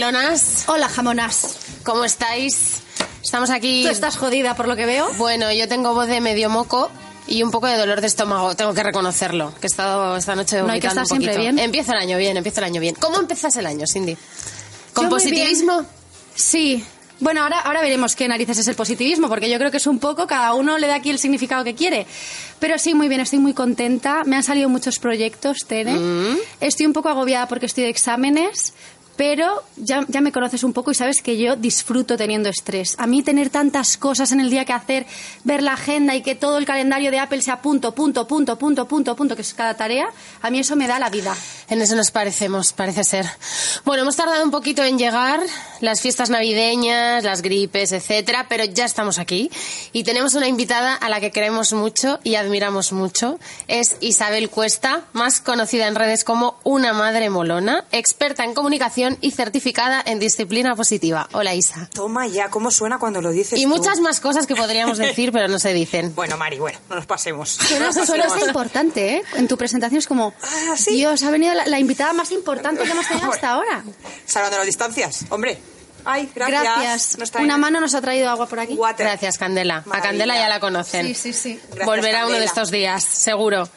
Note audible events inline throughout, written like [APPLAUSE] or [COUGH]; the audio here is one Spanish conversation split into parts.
Hola melonas, Hola, jamonas. ¿cómo estáis? Estamos aquí. Tú estás jodida por lo que veo. Bueno, yo tengo voz de medio moco y un poco de dolor de estómago, tengo que reconocerlo, que he estado esta noche No hay que estar un siempre bien. Empiezo el año bien, empiezo el año bien. ¿Cómo empiezas el año, Cindy? ¿Con Yo positivismo? Sí. Bueno, ahora, ahora veremos qué narices es el positivismo, porque yo creo que es un poco, cada uno le da aquí el significado que quiere. Pero sí, muy bien, estoy muy contenta. Me han salido muchos proyectos, Tere. Mm. Estoy un poco agobiada porque estoy de exámenes, pero ya, ya me conoces un poco y sabes que yo disfruto teniendo estrés. A mí tener tantas cosas en el día que hacer, ver la agenda y que todo el calendario de Apple sea punto, punto, punto, punto, punto, punto, que es cada tarea, a mí eso me da la vida. En eso nos parecemos, parece ser. Bueno, hemos tardado un poquito en llegar, las fiestas navideñas, las gripes, etcétera, pero ya estamos aquí y tenemos una invitada a la que queremos mucho y admiramos mucho. Es Isabel Cuesta, más conocida en redes como una madre molona, experta en comunicación y certificada en disciplina positiva. Hola Isa. Toma ya, ¿cómo suena cuando lo dices Y tú? muchas más cosas que podríamos [LAUGHS] decir, pero no se dicen. Bueno, Mari, bueno, no nos pasemos. Pero No [LAUGHS] eso nos suena pasemos. importante, ¿eh? En tu presentación es como, Ah, ¿sí? Dios, ha venido la, la invitada más importante que hemos tenido hasta ahora. Salvando las distancias, hombre. Ay, gracias. Gracias. Una mano nos ha traído agua por aquí. water. Gracias, Candela. A Maravilla. Candela ya la conocen. Sí, sí, sí. Gracias, Volverá uno de Candela. estos días, seguro.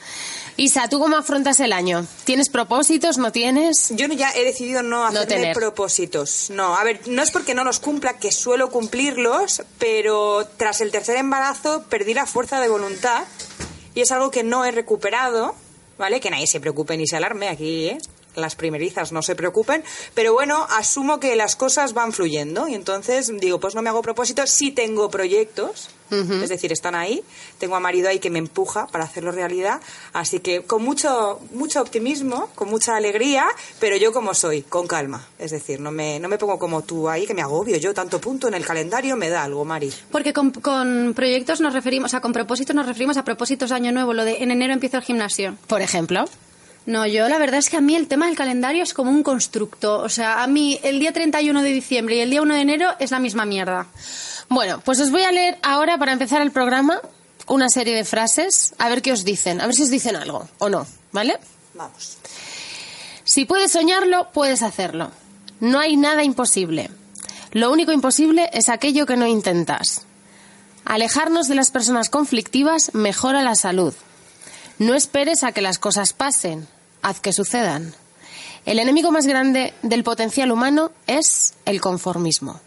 Isa, ¿tú cómo afrontas el año? ¿Tienes propósitos? ¿No tienes? Yo ya he decidido no hacerme tener. propósitos. No, a ver, no es porque no los cumpla, que suelo cumplirlos, pero tras el tercer embarazo perdí la fuerza de voluntad y es algo que no he recuperado, ¿vale? Que nadie se preocupe ni se alarme aquí, ¿eh? Las primerizas no se preocupen, pero bueno, asumo que las cosas van fluyendo y entonces digo, pues no me hago propósitos, sí tengo proyectos, es decir, están ahí, tengo a marido ahí que me empuja para hacerlo realidad, así que con mucho mucho optimismo, con mucha alegría, pero yo como soy, con calma, es decir, no me no me pongo como tú ahí que me agobio, yo tanto punto en el calendario me da algo, Mari. Porque con, con proyectos nos referimos, o sea, con propósitos nos referimos a propósitos de año nuevo, lo de en enero empiezo el gimnasio. Por ejemplo. No, yo la verdad es que a mí el tema del calendario es como un constructo. O sea, a mí el día 31 de diciembre y el día 1 de enero es la misma mierda. Bueno, pues os voy a leer ahora, para empezar el programa, una serie de frases, a ver qué os dicen, a ver si os dicen algo o no, ¿vale? Vamos. Si puedes soñarlo, puedes hacerlo. No hay nada imposible. Lo único imposible es aquello que no intentas. Alejarnos de las personas conflictivas mejora la salud. No esperes a que las cosas pasen, haz que sucedan. El enemigo más grande del potencial humano es el conformismo.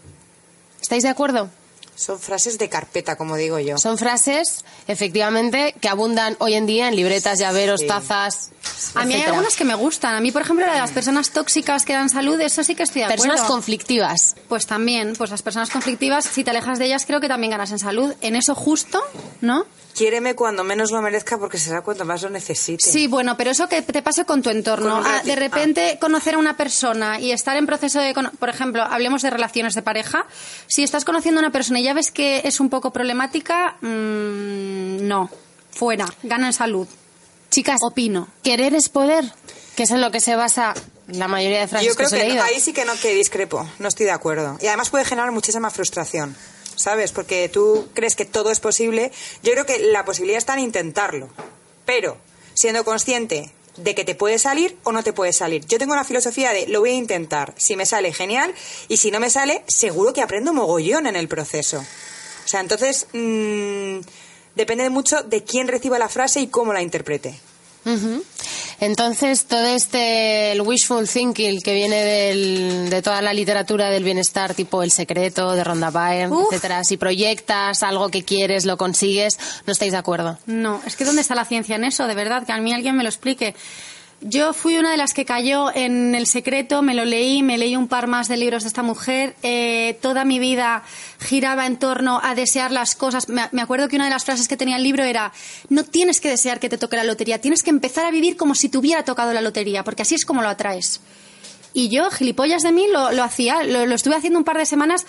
¿Estáis de acuerdo? Son frases de carpeta, como digo yo. Son frases, efectivamente, que abundan hoy en día en libretas, llaveros, Sí. tazas. A mí hay algunas que me gustan. A mí, por ejemplo, la de las personas tóxicas que dan salud, eso sí que estoy de acuerdo. Personas conflictivas. Pues también, pues las personas conflictivas, si te alejas de ellas, creo que también ganas en salud. En eso justo, ¿no? Quiéreme cuando menos lo merezca porque será cuando más lo necesite. Sí, bueno, pero eso que te pase con tu entorno. Con Ah, de repente conocer a una persona y estar en proceso de... cono- Por ejemplo, hablemos de relaciones de pareja. Si estás conociendo a una persona y ya ves que es un poco problemática, mm, no. Fuera. Gana en salud. Chicas, Opino. querer es poder, que es en lo que se basa la mayoría de frases Yo creo que que ahí sí que no que discrepo, no estoy de acuerdo. Y además puede generar muchísima frustración, ¿sabes? Porque tú crees que todo es posible. Yo creo que la posibilidad está en intentarlo, pero siendo consciente de que te puede salir o no te puede salir. Yo tengo una filosofía de lo voy a intentar. Si me sale, genial. Y si no me sale, seguro que aprendo mogollón en el proceso. O sea, entonces mm, depende mucho de quién reciba la frase y cómo la interprete. Entonces, todo este el wishful thinking que viene del- de toda la literatura del bienestar, tipo El secreto, de Rhonda Byrne, Uf. etcétera, si proyectas algo que quieres, lo consigues, no estáis de acuerdo. No, es que ¿dónde está la ciencia en eso? De verdad, que a mí alguien me lo explique. Yo fui una de las que cayó en El Secreto, me lo leí, me leí un par más de libros de esta mujer. eh, toda mi vida giraba en torno a desear las cosas. Me, acuerdo que una de las frases que tenía el libro era, no tienes que desear que te toque la lotería, tienes que empezar a vivir como si te hubiera tocado la lotería, porque así es como lo atraes. Y yo, gilipollas de mí, lo, lo hacía, lo, lo estuve haciendo un par de semanas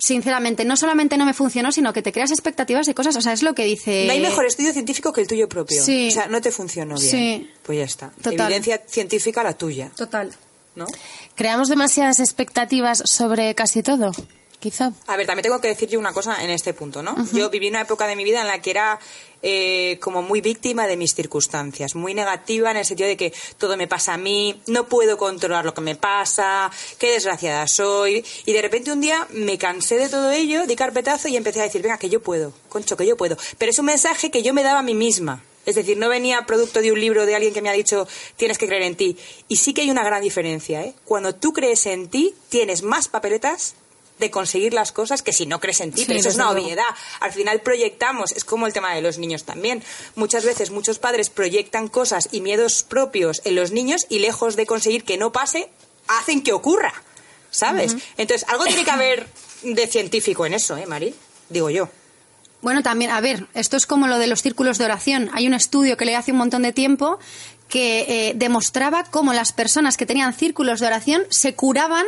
sinceramente, no solamente no me funcionó, sino que te creas expectativas de cosas. O sea, es lo que dice. No hay mejor estudio científico que el tuyo propio. Sí. O sea, no te funcionó bien. Sí. Pues ya está. Total. Evidencia científica la tuya, Total. ¿no? Creamos demasiadas expectativas sobre casi todo, quizá. A ver, también tengo que decir yo una cosa en este punto, ¿no? Yo viví una época de mi vida en la que era eh, como muy víctima de mis circunstancias, muy negativa en el sentido de que todo me pasa a mí, no puedo controlar lo que me pasa, qué desgraciada soy. Y de repente un día me cansé de todo ello, di carpetazo y empecé a decir, venga, que yo puedo, concho, que yo puedo. Pero es un mensaje que yo me daba a mí misma. Es decir, no venía producto de un libro de alguien que me ha dicho tienes que creer en ti. Y sí que hay una gran diferencia, ¿eh? Cuando tú crees en ti, tienes más papeletas de conseguir las cosas que si no crees en ti. Sí, pero eso es una obviedad. Al final proyectamos, es como el tema de los niños también. Muchas veces muchos padres proyectan cosas y miedos propios en los niños y lejos de conseguir que no pase, hacen que ocurra. ¿Sabes? Entonces, algo tiene que haber de científico en eso, ¿eh, Mari? Digo yo. Bueno, también, a ver, esto es como lo de los círculos de oración. Hay un estudio que leí hace un montón de tiempo que eh, demostraba cómo las personas que tenían círculos de oración se curaban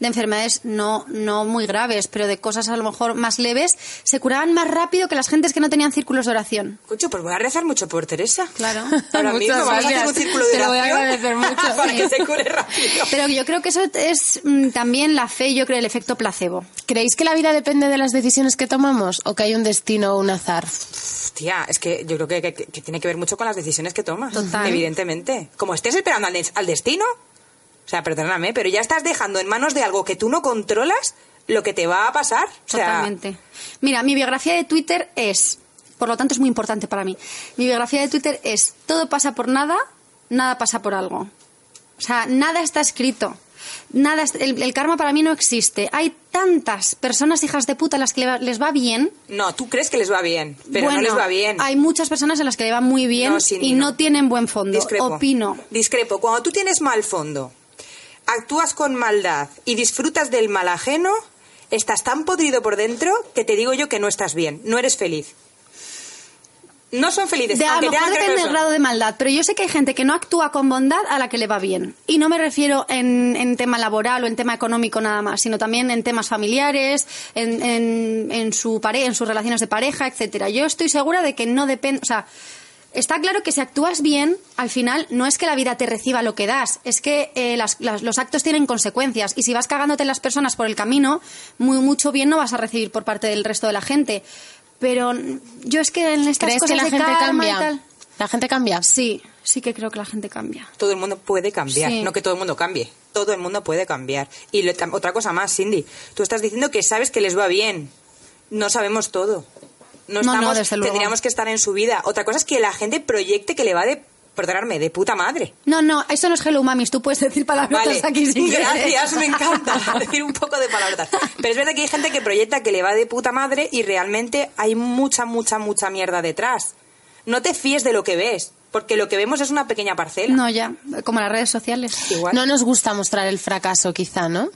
de enfermedades no, no muy graves, pero de cosas a lo mejor más leves, se curaban más rápido que las gentes que no tenían círculos de oración. Concho, pues voy a rezar mucho por Teresa. Claro. Ahora [LAUGHS] mismo vamos a hacer un círculo de Te lo voy a oración agradecer [LAUGHS] mucho. para Sí. que se cure rápido. Pero yo creo que eso es mm, también la fe, yo creo, el efecto placebo. ¿Creéis que la vida depende de las decisiones que tomamos o que hay un destino o un azar? Tía, es que yo creo que, que- que tiene que ver mucho con las decisiones que tomas. Total. Evidentemente. Como estés esperando al, des- al destino, sea, perdóname, pero ya estás dejando en manos de algo que tú no controlas lo que te va a pasar. O sea, Totalmente. Mira, mi biografía de Twitter es, por lo tanto es muy importante para mí, mi biografía de Twitter es, todo pasa por nada, nada pasa por algo. O sea, nada está escrito. Nada, el, el karma para mí no existe. Hay tantas personas hijas de puta a las que les va bien. No, tú crees que les va bien, pero Bueno, no les va bien. Hay muchas personas a las que le va muy bien No, y no, no. tienen buen fondo. Discrepo. Opino. Discrepo. Cuando tú tienes mal fondo, actúas con maldad y disfrutas del mal ajeno, estás tan podrido por dentro que te digo yo que no estás bien, no eres feliz. No son felices. De, a lo mejor depende del grado de maldad, pero yo sé que hay gente que no actúa con bondad a la que le va bien. Y no me refiero en, en tema laboral o en tema económico nada más, sino también en temas familiares, en, en, en su pare en sus relaciones de pareja, etcétera. Yo estoy segura de que no depende, o sea, está claro que si actúas bien, al final no es que la vida te reciba lo que das, es que eh, las- las- los actos tienen consecuencias y si vas cagándote en las personas por el camino, muy mucho bien no vas a recibir por parte del resto de la gente. Pero yo es que en estas ¿Crees cosas que la de gente y cambia? tal- ¿La gente cambia? Sí, sí que creo que la gente cambia. Todo el mundo puede cambiar, Sí. no que todo el mundo cambie. Todo el mundo puede cambiar. Y lo- otra cosa más, Cindy, tú estás diciendo que sabes que les va bien. No sabemos todo. No, No, no, estamos, desde luego. tendríamos que estar en su vida. Otra cosa es que la gente proyecte que le va de, perdonarme, de puta madre. No, no, eso no es Hello Mamis, tú puedes decir palabras Vale, [LAUGHS] aquí sin gracias, me encanta [LAUGHS] decir un poco de palabras. Pero es verdad que hay gente que proyecta que le va de puta madre y realmente hay mucha, mucha, mucha mierda detrás. No te fíes de lo que ves, porque lo que vemos es una pequeña parcela. No, ya, como las redes sociales. Igual. No nos gusta mostrar el fracaso, quizá, ¿no?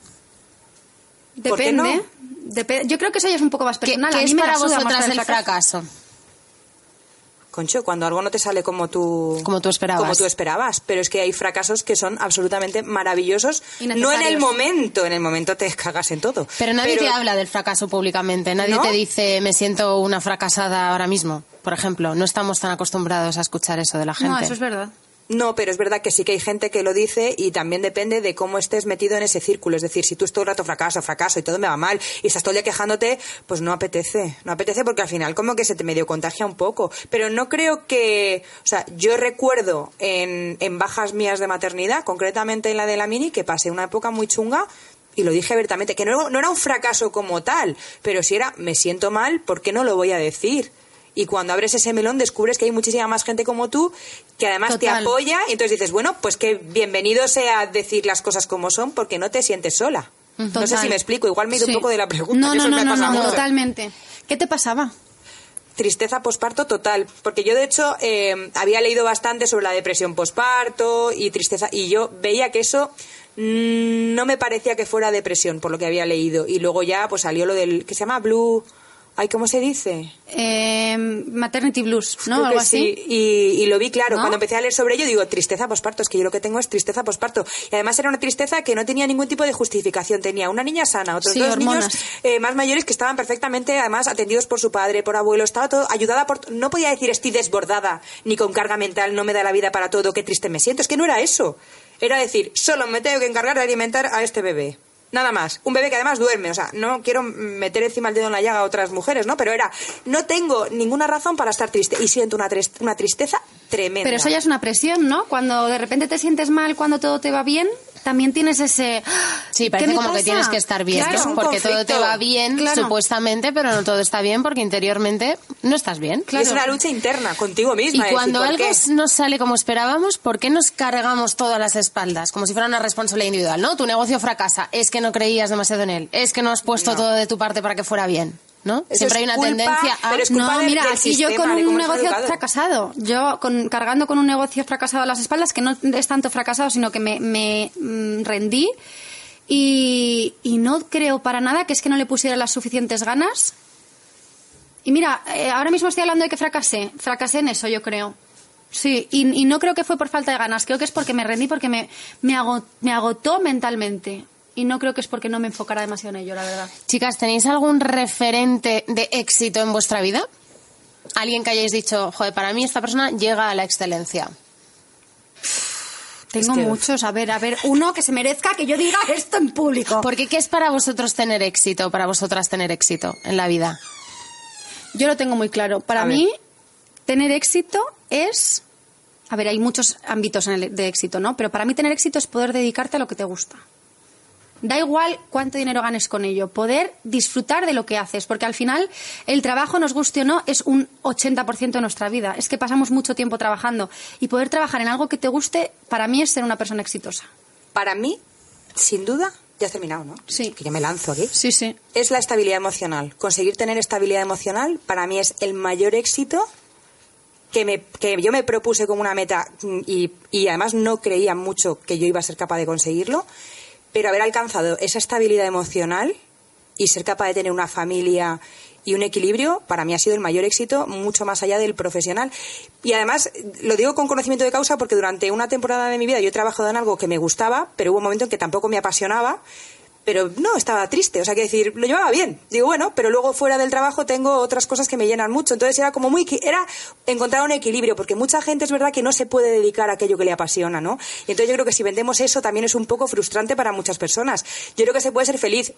¿Por qué Depende. no? Yo creo que eso ya es un poco más ¿Qué, personal. qué A mí es me para vosotras el fracaso? Concho, cuando algo no te sale como tú, Como tú esperabas. como tú esperabas. Pero es que hay fracasos que son absolutamente maravillosos. No en el momento, en el momento te cagas en todo. Pero nadie te habla del fracaso públicamente. Nadie ¿No? te dice, me siento una fracasada ahora mismo. Por ejemplo, no estamos tan acostumbrados a escuchar eso de la gente. No, eso es verdad. No, pero es verdad que sí que hay gente que lo dice y también depende de cómo estés metido en ese círculo. Es decir, si tú todo el rato fracaso, fracaso y todo me va mal y estás todo el día quejándote, pues no apetece. No apetece porque al final como que se te medio contagia un poco. Pero no creo que... O sea, yo recuerdo en, en bajas mías de maternidad, concretamente en la de la mini, que pasé una época muy chunga y lo dije abiertamente, que no, no era un fracaso como tal, pero si era, me siento mal, ¿por qué no lo voy a decir? Y cuando abres ese melón descubres que hay muchísima más gente como tú que además te apoya y entonces dices, bueno, pues que bienvenido sea decir las cosas como son porque no te sientes sola. No sé si me explico, igual me he ido Sí. un poco de la pregunta. No, que no, eso no, me no, totalmente. ¿Qué te pasaba? Tristeza posparto total, porque yo de hecho eh, había leído bastante sobre la depresión posparto y tristeza y yo veía que eso mm, no me parecía que fuera depresión por lo que había leído y luego ya pues salió lo del que se llama blue Ay, ¿cómo se dice? Eh, maternity blues, ¿no? Creo Algo que así. sí. Y, y lo vi claro. ¿No? Cuando empecé a leer sobre ello, digo, tristeza posparto. Es que yo lo que tengo es tristeza posparto. Y además era una tristeza que no tenía ningún tipo de justificación. Tenía una niña sana, otros Sí, dos hormonas. niños eh, más mayores que estaban perfectamente, además, atendidos por su padre, por abuelo. Estaba todo ayudada por. No podía decir estoy desbordada, ni con carga mental, no me da la vida para todo, qué triste me siento. Es que no era eso. Era decir, solo me tengo que encargar de alimentar a este bebé. Nada más. Un bebé que además duerme. O sea, no quiero meter encima el dedo en la llaga a otras mujeres, ¿no? Pero era, no tengo ninguna razón para estar triste. Y siento una, una tristeza tremenda. Pero eso ya es una presión, ¿no? Cuando de repente te sientes mal, cuando todo te va bien, también tienes ese... Sí, ¿qué parece como que tienes que estar bien, porque todo te va bien, Claro. supuestamente, pero no todo está bien porque interiormente no estás bien. Y es una lucha interna contigo Y misma. de cuando decir, ¿por algo qué? no sale como esperábamos, ¿por qué nos cargamos todas las espaldas? Como si fuera una responsabilidad individual, ¿no? Tu negocio fracasa, es que no creías demasiado en él, es que no has puesto No. todo de tu parte para que fuera bien, ¿no? Eso Siempre hay una culpa, tendencia a... No, mira, del aquí yo con un negocio fracasado, yo con, cargando con un negocio fracasado a las espaldas, que no es tanto fracasado, sino que me, me, mm, rendí y, y no creo para nada que es que no le pusiera las suficientes ganas. Y mira, eh, ahora mismo estoy hablando de que fracasé, fracasé en eso, yo creo. Sí, y, y no creo que fue por falta de ganas, creo que es porque me rendí, porque me, me, me agotó mentalmente. Y no creo que es porque no me enfocara demasiado en ello, la verdad. Chicas, ¿tenéis algún referente de éxito en vuestra vida? Alguien que hayáis dicho, joder, para mí esta persona llega a la excelencia. Tengo que- muchos. A ver, a ver, uno que se merezca que yo diga esto en público. Porque ¿qué es para vosotros tener éxito, para vosotras tener éxito en la vida? Yo lo tengo muy claro. Para A mí, ver. tener éxito es. A ver, hay muchos ámbitos en el- de éxito, ¿no? Pero para mí tener éxito es poder dedicarte a lo que te gusta. Da igual cuánto dinero ganes con ello, poder disfrutar de lo que haces, porque al final el trabajo, nos guste o no, es un 80% de nuestra vida. Es que pasamos mucho tiempo trabajando y poder trabajar en algo que te guste, para mí es ser una persona exitosa. Para mí, sin duda, ya has terminado, ¿no? Sí. Que ya me lanzo aquí. Sí, sí. Es la estabilidad emocional. Conseguir tener estabilidad emocional para mí es el mayor éxito que, me, que yo me propuse como una meta mm, y, y además no creía mucho que yo iba a ser capaz de conseguirlo, pero haber alcanzado esa estabilidad emocional y ser capaz de tener una familia y un equilibrio, para mí ha sido el mayor éxito, mucho más allá del profesional. Y además, lo digo con conocimiento de causa porque durante una temporada de mi vida yo he trabajado en algo que me gustaba, pero hubo un momento en que tampoco me apasionaba, pero no, estaba triste, o sea, que decir, lo llevaba bien. Digo, bueno, pero luego fuera del trabajo tengo otras cosas que me llenan mucho. Entonces era como muy, era encontrar un equilibrio, porque mucha gente es verdad que no se puede dedicar a aquello que le apasiona, ¿no? Y entonces yo creo que si vendemos eso también es un poco frustrante para muchas personas. Yo creo que se puede ser feliz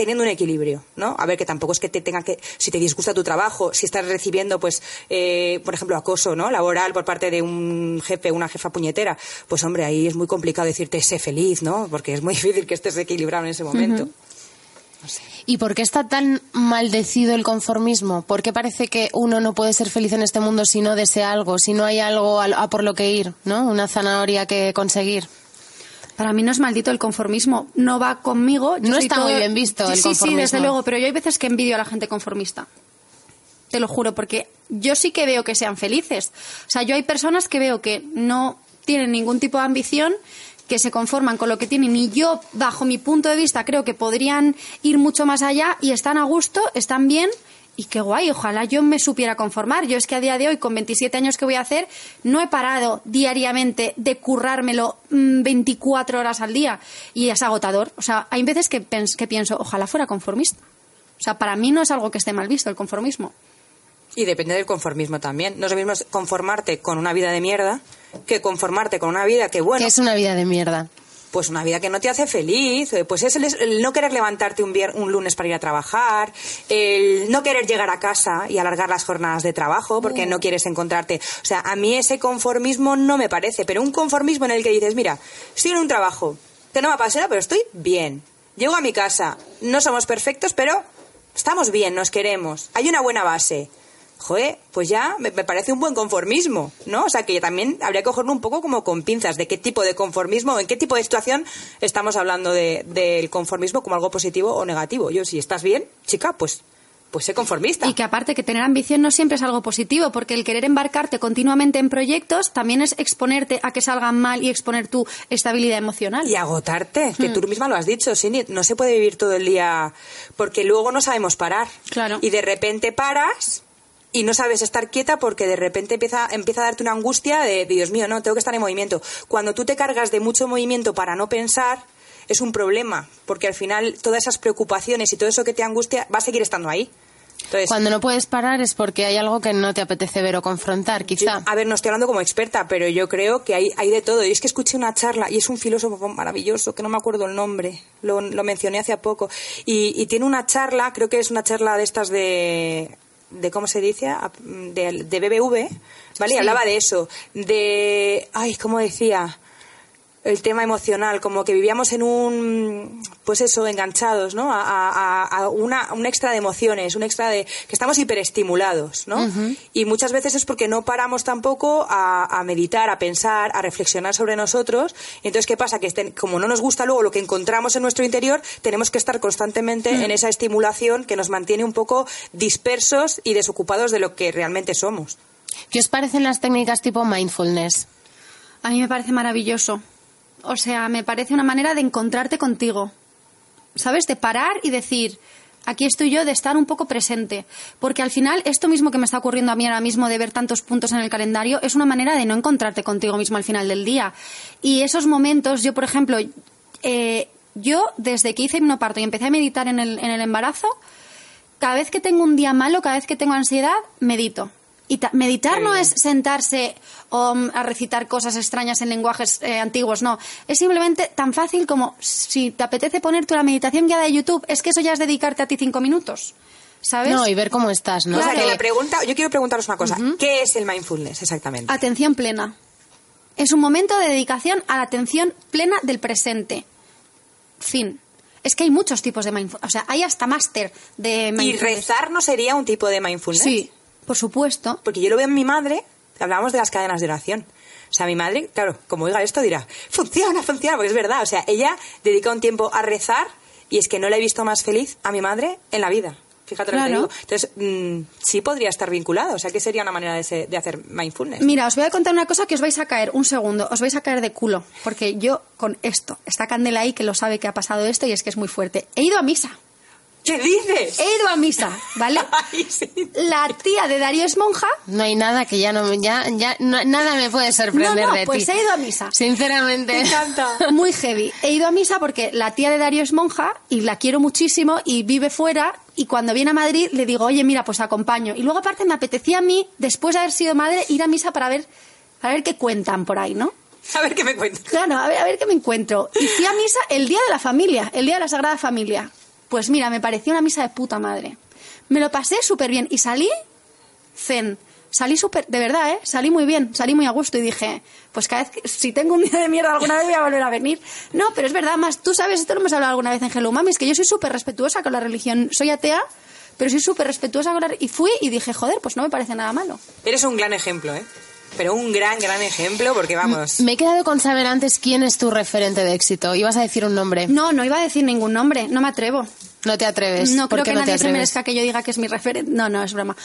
teniendo un equilibrio, ¿no? A ver, que tampoco es que te tenga que, si te disgusta tu trabajo, si estás recibiendo, pues, eh, por ejemplo, acoso, ¿no? Laboral por parte de un jefe, una jefa puñetera, pues hombre, ahí es muy complicado decirte sé feliz, ¿no? Porque es muy [LAUGHS] difícil que estés equilibrado en ese momento. ¿Y por qué está tan maldecido el conformismo? ¿Por qué parece que uno no puede ser feliz en este mundo si no desea algo, si no hay algo a, a por lo que ir, ¿no? Una zanahoria que conseguir. Para mí no es maldito el conformismo, no va conmigo. Yo No está muy bien visto el sí, Sí, conformismo. desde luego, pero yo hay veces que envidio a la gente conformista. Te lo juro, porque yo sí que veo que sean felices. O sea, yo hay personas que veo que no tienen ningún tipo de ambición, que se conforman con lo que tienen y yo, bajo mi punto de vista, creo que podrían ir mucho más allá y están a gusto, están bien y qué guay, ojalá yo me supiera conformar. Yo es que a día de hoy, con 27 años que voy a hacer, no he parado diariamente de currármelo mm, 24 horas al día y es agotador. O sea, hay veces que, pens- que pienso, ojalá fuera conformista. O sea, para mí no es algo que esté mal visto el conformismo. Y depende del conformismo también. No es lo mismo conformarte con una vida de mierda que conformarte con una vida que, bueno, Que es una vida de mierda. Pues una vida que no te hace feliz, eh, pues es el, el no querer levantarte un, vier- un lunes para ir a trabajar, el no querer llegar a casa y alargar las jornadas de trabajo porque no quieres encontrarte. O sea, a mí ese conformismo no me parece, pero un conformismo en el que dices, mira, estoy en un trabajo que no me apasiona, pero estoy bien. Llego a mi casa, no somos perfectos, pero estamos bien, nos queremos, hay una buena base. Joder, pues ya me, me parece un buen conformismo, ¿no? O sea, que también habría que cogerlo un poco como con pinzas de qué tipo de conformismo, en qué tipo de situación estamos hablando de- del conformismo como algo positivo o negativo. Yo, si estás bien, chica, pues pues sé conformista. Y que aparte que tener ambición no siempre es algo positivo, porque el querer embarcarte continuamente en proyectos también es exponerte a que salgan mal y exponer tu estabilidad emocional. Y agotarte, que Hmm. tú misma lo has dicho, Cindy, no se puede vivir todo el día porque luego no sabemos parar. Claro. Y de repente paras y no sabes estar quieta porque de repente empieza, empieza a darte una angustia de, Dios mío, no, tengo que estar en movimiento. Cuando tú te cargas de mucho movimiento para no pensar, es un problema, porque al final todas esas preocupaciones y todo eso que te angustia va a seguir estando ahí. Entonces, Cuando no puedes parar es porque hay algo que no te apetece ver o confrontar, Yo- quizá. a ver, no estoy hablando como experta, pero yo creo que hay, hay de todo. Y es que escuché una charla y es un filósofo maravilloso, que no me acuerdo el nombre, lo, lo mencioné hace poco. Y, y tiene una charla, creo que es una charla de estas de, de ¿cómo se dice? De, de BBV, ¿vale? Y hablaba de eso, de, ay, ¿cómo decía? El tema emocional, como que vivíamos en un, pues eso, enganchados, ¿no? A, a- a una, un extra de emociones, un extra de, que estamos hiperestimulados, ¿no? Y muchas veces es porque no paramos tampoco a, a meditar, a pensar, a reflexionar sobre nosotros. Y entonces, ¿qué pasa? Que estén- como no nos gusta luego lo que encontramos en nuestro interior, tenemos que estar constantemente en esa estimulación que nos mantiene un poco dispersos y desocupados de lo que realmente somos. ¿Qué os parecen las técnicas tipo mindfulness? A mí me parece maravilloso. O sea, me parece una manera de encontrarte contigo. ¿Sabes? De parar y decir, aquí estoy yo, de estar un poco presente. Porque al final, esto mismo que me está ocurriendo a mí ahora mismo de ver tantos puntos en el calendario, es una manera de no encontrarte contigo mismo al final del día. Y esos momentos, yo, por ejemplo, eh, yo desde que hice hipnoparto y empecé a meditar en el, en el embarazo, cada vez que tengo un día malo, cada vez que tengo ansiedad, medito. Y ta- meditar no bien. es sentarse um, a recitar cosas extrañas en lenguajes eh, antiguos, no. Es simplemente tan fácil como si te apetece ponerte una meditación guiada de YouTube, es que eso ya es dedicarte a ti cinco minutos. ¿Sabes? No, y ver cómo estás, ¿no? O sea, que la pregunta, yo quiero preguntaros una cosa. ¿Qué es el mindfulness exactamente? Atención plena. Es un momento de dedicación a la atención plena del presente. Fin. Es que hay muchos tipos de mindfulness. O sea, hay hasta máster de ¿Y mindfulness. rezar no sería un tipo de mindfulness? Sí, por supuesto. Porque yo lo veo en mi madre, hablábamos de las cadenas de oración. O sea, mi madre, claro, como oiga esto dirá, funciona, funciona, porque es verdad. O sea, ella dedica un tiempo a rezar y es que no la he visto más feliz a mi madre en la vida. Fíjate lo que te digo. Entonces, mm, sí podría estar vinculado. O sea, que sería una manera de, se- de hacer mindfulness. Mira, os voy a contar una cosa que os vais a caer, un segundo, os vais a caer de culo, porque yo con esto, está Candela ahí que lo sabe que ha pasado esto y es que es muy fuerte. He ido a misa, ¿Qué dices? he ido a misa, ¿vale? [LAUGHS] Ay, sí. La tía de Darío es monja, No hay nada que ya no ya, ya no- nada me puede sorprender No, no, de pues ti. he ido a misa. Sinceramente. Me encanta. [LAUGHS] muy heavy. He ido a misa porque la tía de Darío es monja y la quiero muchísimo y vive fuera y cuando viene a Madrid le digo, oye, mira, pues acompaño. Y luego aparte me apetecía a mí, después de haber sido madre, ir a misa para ver, para ver qué cuentan por ahí, ¿no? A ver qué me cuentas. Claro, a ver, a ver qué me encuentro. Y fui a misa el día de la familia, el día de la Sagrada Familia. Pues mira, me pareció una misa de puta madre. Me lo pasé súper bien y salí zen. Salí súper, de verdad, ¿eh? Salí muy bien, salí muy a gusto y dije, pues cada vez que, si tengo un día de mierda alguna vez voy a volver a venir. No, pero es verdad, más, tú sabes, esto lo hemos hablado alguna vez en Hello Mami, es que yo soy súper respetuosa con la religión. Soy atea, pero soy súper respetuosa con la... Y fui y dije, joder, pues no me parece nada malo. Eres un gran ejemplo, ¿eh? Pero un gran, gran ejemplo porque vamos... Me he quedado con saber antes quién es tu referente de éxito. Ibas a decir un nombre. No, no iba a decir ningún nombre, no me atrevo. No te atreves. No ¿Por creo que no te nadie se atreves? merezca que yo diga que es mi referente. No, no, es broma.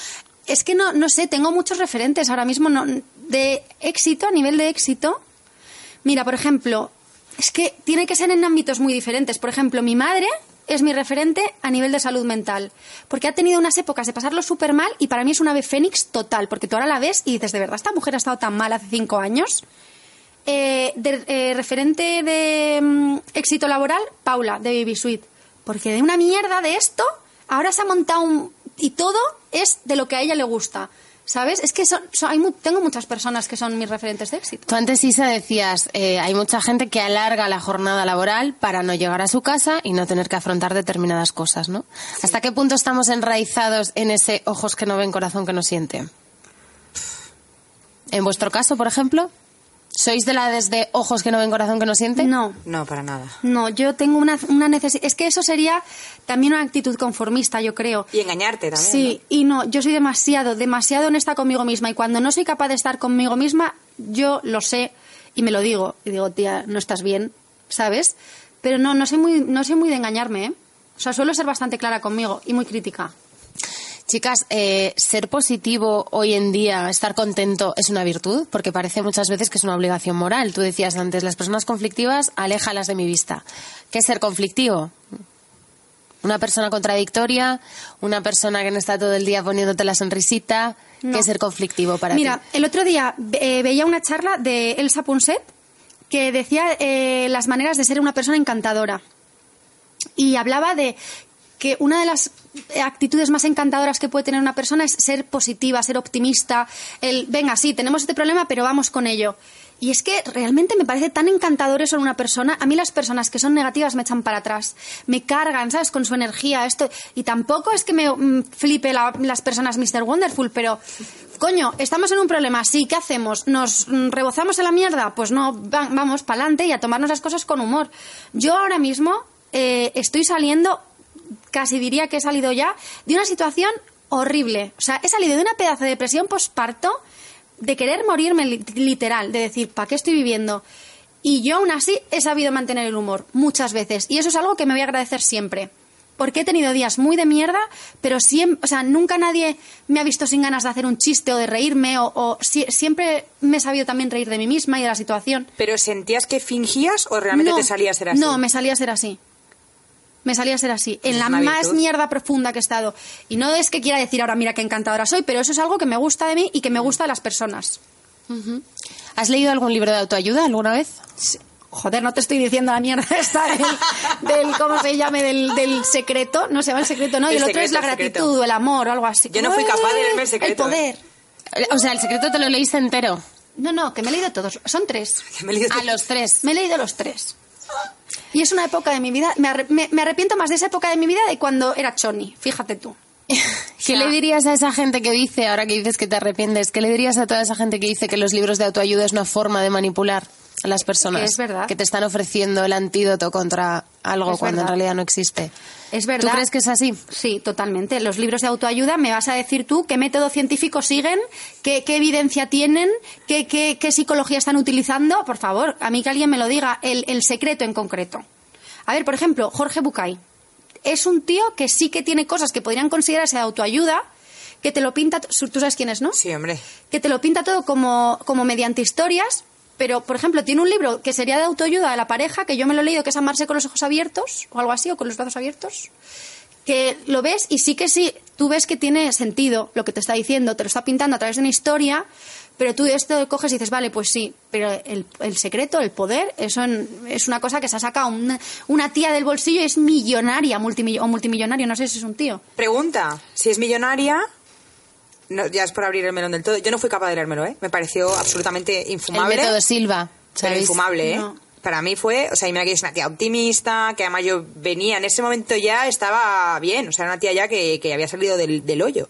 Es que no, no sé, tengo muchos referentes ahora mismo no, de éxito, a nivel de éxito. Mira, por ejemplo, es que tiene que ser en ámbitos muy diferentes. Por ejemplo, mi madre es mi referente a nivel de salud mental, porque ha tenido unas épocas de pasarlo súper mal y para mí es una ave fénix total, porque tú ahora la ves y dices, ¿de verdad esta mujer ha estado tan mal hace cinco años? Eh, eh, referente de mm, éxito laboral, Paula, de Baby Sweet. Porque de una mierda de esto, ahora se ha montado un... Y todo es de lo que a ella le gusta. ¿Sabes? Es que son, son- hay mu- tengo muchas personas que son mis referentes de éxito. Tú antes, Isa, decías, eh, hay mucha gente que alarga la jornada laboral para no llegar a su casa y no tener que afrontar determinadas cosas, ¿no? ¿Hasta qué punto estamos enraizados en ese ojos que no ven, corazón que no siente? En vuestro caso, por ejemplo, ¿sois de la desde ojos que no ven, corazón que no siente? No, No, para nada. no, yo tengo una, una necesidad... Es que eso sería también una actitud conformista, yo creo. Y engañarte también. Sí, y no, yo soy demasiado, demasiado honesta conmigo misma y cuando no soy capaz de estar conmigo misma, yo lo sé y me lo digo. Y digo, tía, no estás bien, ¿sabes? Pero no, no soy muy, no soy muy de engañarme, ¿eh? O sea, suelo ser bastante clara conmigo y muy crítica. Chicas, eh, ser positivo hoy en día, estar contento, es una virtud, porque parece muchas veces que es una obligación moral. Tú decías antes, las personas conflictivas, aléjalas de mi vista. ¿Qué es ser conflictivo? Una persona contradictoria, una persona que no está todo el día poniéndote la sonrisita. ¿Qué es ser conflictivo para Mira, ti? el otro día eh, veía una charla de Elsa Ponset que decía eh, las maneras de ser una persona encantadora. Y hablaba de que una de las actitudes más encantadoras que puede tener una persona es ser positiva, ser optimista, el, venga, sí, tenemos este problema, pero vamos con ello. Y es que realmente me parece tan encantador eso en una persona. A mí las personas que son negativas me echan para atrás, me cargan, ¿sabes? Con su energía, esto. Y tampoco es que me mm, flipe la- las personas Mr. Wonderful, pero, coño, estamos en un problema, sí, ¿qué hacemos? ¿Nos mm, rebozamos en la mierda? Pues no, va- vamos para adelante y a tomarnos las cosas con humor. Yo ahora mismo eh, estoy saliendo, casi diría que he salido ya, de una situación horrible. O sea, he salido de una pedazo de depresión posparto de querer morirme li- literal, de decir, ¿para qué estoy viviendo? Y yo aún así he sabido mantener el humor muchas veces. Y eso es algo que me voy a agradecer siempre. Porque he tenido días muy de mierda, pero siempre, o sea, nunca nadie me ha visto sin ganas de hacer un chiste o de reírme, o, o si- siempre me he sabido también reír de mí misma y de la situación. ¿Pero sentías que fingías o realmente No, te salía a ser así? No, me salía a ser así. Me salía a ser así, en la más virtud. mierda profunda que he estado. Y no es que quiera decir ahora, mira qué encantadora soy, pero eso es algo que me gusta de mí y que me gusta de las personas. ¿Has leído algún libro de autoayuda alguna vez? Joder, no te estoy diciendo la mierda [LAUGHS] esta del, del ¿cómo se llame? Del, del secreto. No se llama el secreto, ¿no? Y El el otro es la gratitud secreto. o el amor o algo así. Yo no fui capaz de leerme el secreto, El poder. Eh, O sea, el secreto te lo leíste entero. No, no, que me he leído todos. Son tres. [LAUGHS] Me he leído A los tres. Me he leído los tres. Y es una época de mi vida. Me, arre- me- me arrepiento más de esa época de mi vida de cuando era choni. Fíjate tú. [LAUGHS] ¿Qué sea- le dirías a esa gente que dice, ahora que dices que te arrepientes, qué le dirías a toda esa gente que dice que los libros de autoayuda es una forma de manipular las personas? Que es verdad. Que te están ofreciendo el antídoto contra algo Es cuando en realidad no existe. Es verdad. ¿Tú crees que es así? Sí, totalmente. Los libros de autoayuda, me vas a decir tú qué método científico siguen, qué, qué evidencia tienen, qué, qué- qué psicología están utilizando. Por favor, a mí que alguien me lo diga, el, el secreto en concreto. A ver, por ejemplo, Jorge Bucay. Es un tío que sí que tiene cosas que podrían considerarse de autoayuda, que te lo pinta. Tú sabes quién es, ¿no? Sí, hombre. que te lo pinta todo como, como mediante historias, pero, por ejemplo, tiene un libro que sería de autoayuda de la pareja, que yo me lo he leído, que es Amarse con los ojos abiertos, o algo así, o con los brazos abiertos, que lo ves y sí que sí, tú ves que tiene sentido lo que te está diciendo, te lo está pintando a través de una historia, pero tú esto coges y dices, vale, pues sí, pero el, secreto, el poder, eso es una cosa que se ha sacado una, tía del bolsillo es millonaria o multimillonario, no sé si es un tío. Pregunta, si es millonaria... No, ya es por abrir el melón del todo. Yo no fui capaz de leérmelo, ¿eh? Me pareció absolutamente El infumable. método Silva, Pero ¿sabéis? infumable, ¿eh? No. Para mí fue, o sea, y mira que es una tía optimista, que además yo venía, en ese momento ya estaba bien, o sea, era una tía ya que, que había salido del, del hoyo.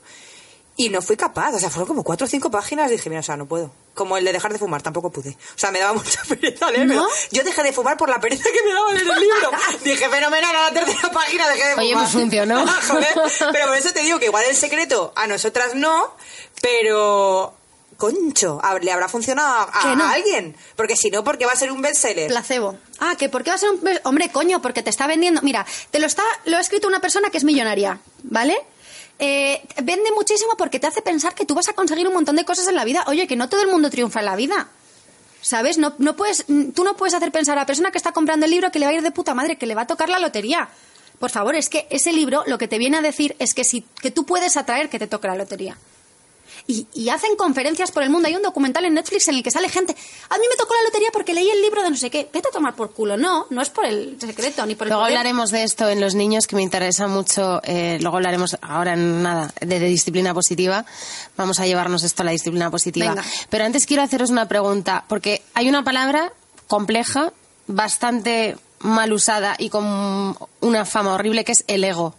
Y no fui capaz, o sea, fueron como cuatro o cinco páginas, dije, mira, o sea, no puedo. Como el de dejar de fumar, tampoco pude. O sea, me daba [LAUGHS] mucha pereza leérmelo. ¿No? Yo dejé de fumar por la pereza que me daba leer el libro. [LAUGHS] dije, fenomenal, a la tercera página dejé de fumar. Oye, pues funcionó. [LAUGHS] Joder, pero por eso te digo que igual el secreto a nosotras no, pero... Concho, ¿hab- ¿le habrá funcionado a, no. a alguien? Porque si no, porque va a ser un bestseller. Placebo. Ah, que por qué va a ser un... Hombre, coño, porque te está vendiendo... Mira, te lo está lo ha escrito una persona que es millonaria, ¿vale? Eh, vende muchísimo porque te hace pensar que tú vas a conseguir un montón de cosas en la vida. Oye, que no todo el mundo triunfa en la vida. ¿Sabes? No, no puedes, tú no puedes hacer pensar a la persona que está comprando el libro que le va a ir de puta madre, que le va a tocar la lotería. Por favor, es que ese libro lo que te viene a decir es que, si, que tú puedes atraer que te toque la lotería. Y, y hacen conferencias por el mundo. Hay un documental en Netflix en el que sale gente. A mí me tocó la lotería porque leí el libro de no sé qué. Vete a tomar por culo. No, no es por el secreto ni por el Luego poder. hablaremos de esto en los niños, que me interesa mucho. eh, luego hablaremos ahora en nada de, de disciplina positiva. Vamos a llevarnos esto a la disciplina positiva. Venga. Pero antes quiero haceros una pregunta, porque hay una palabra compleja, bastante mal usada y con una fama horrible, que es el ego.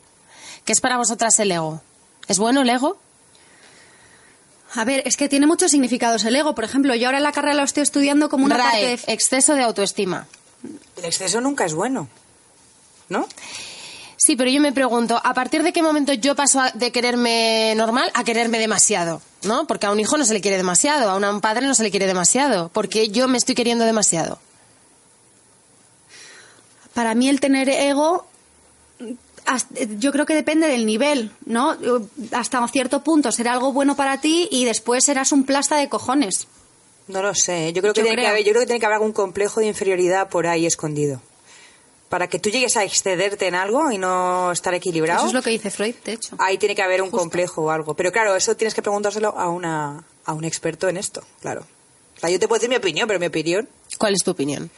¿Qué es para vosotras el ego? ¿Es bueno el ego? A ver, es que tiene muchos significados el ego. Por ejemplo, yo ahora en la carrera lo estoy estudiando como una parte de... exceso de autoestima. El exceso nunca es bueno. ¿No? Sí, pero yo me pregunto, ¿a partir de qué momento yo paso a- de quererme normal a quererme demasiado? ¿No? Porque a un hijo no se le quiere demasiado, a un padre no se le quiere demasiado. porque yo me estoy queriendo demasiado? Para mí el tener ego Yo creo que depende del nivel, ¿no? Hasta un cierto punto será algo bueno para ti y después serás un plasta de cojones. No lo sé. Yo creo que, Yo tiene, que haber, yo creo que tiene que haber algún complejo de inferioridad por ahí escondido. Para que tú llegues a excederte en algo y no estar equilibrado. Eso es lo que dice Freud, de hecho. Ahí tiene que haber un complejo o algo. Pero claro, eso tienes que preguntárselo a, una, a un experto en esto, claro. O sea, yo te puedo decir mi opinión, pero mi opinión, ¿Cuál es tu opinión?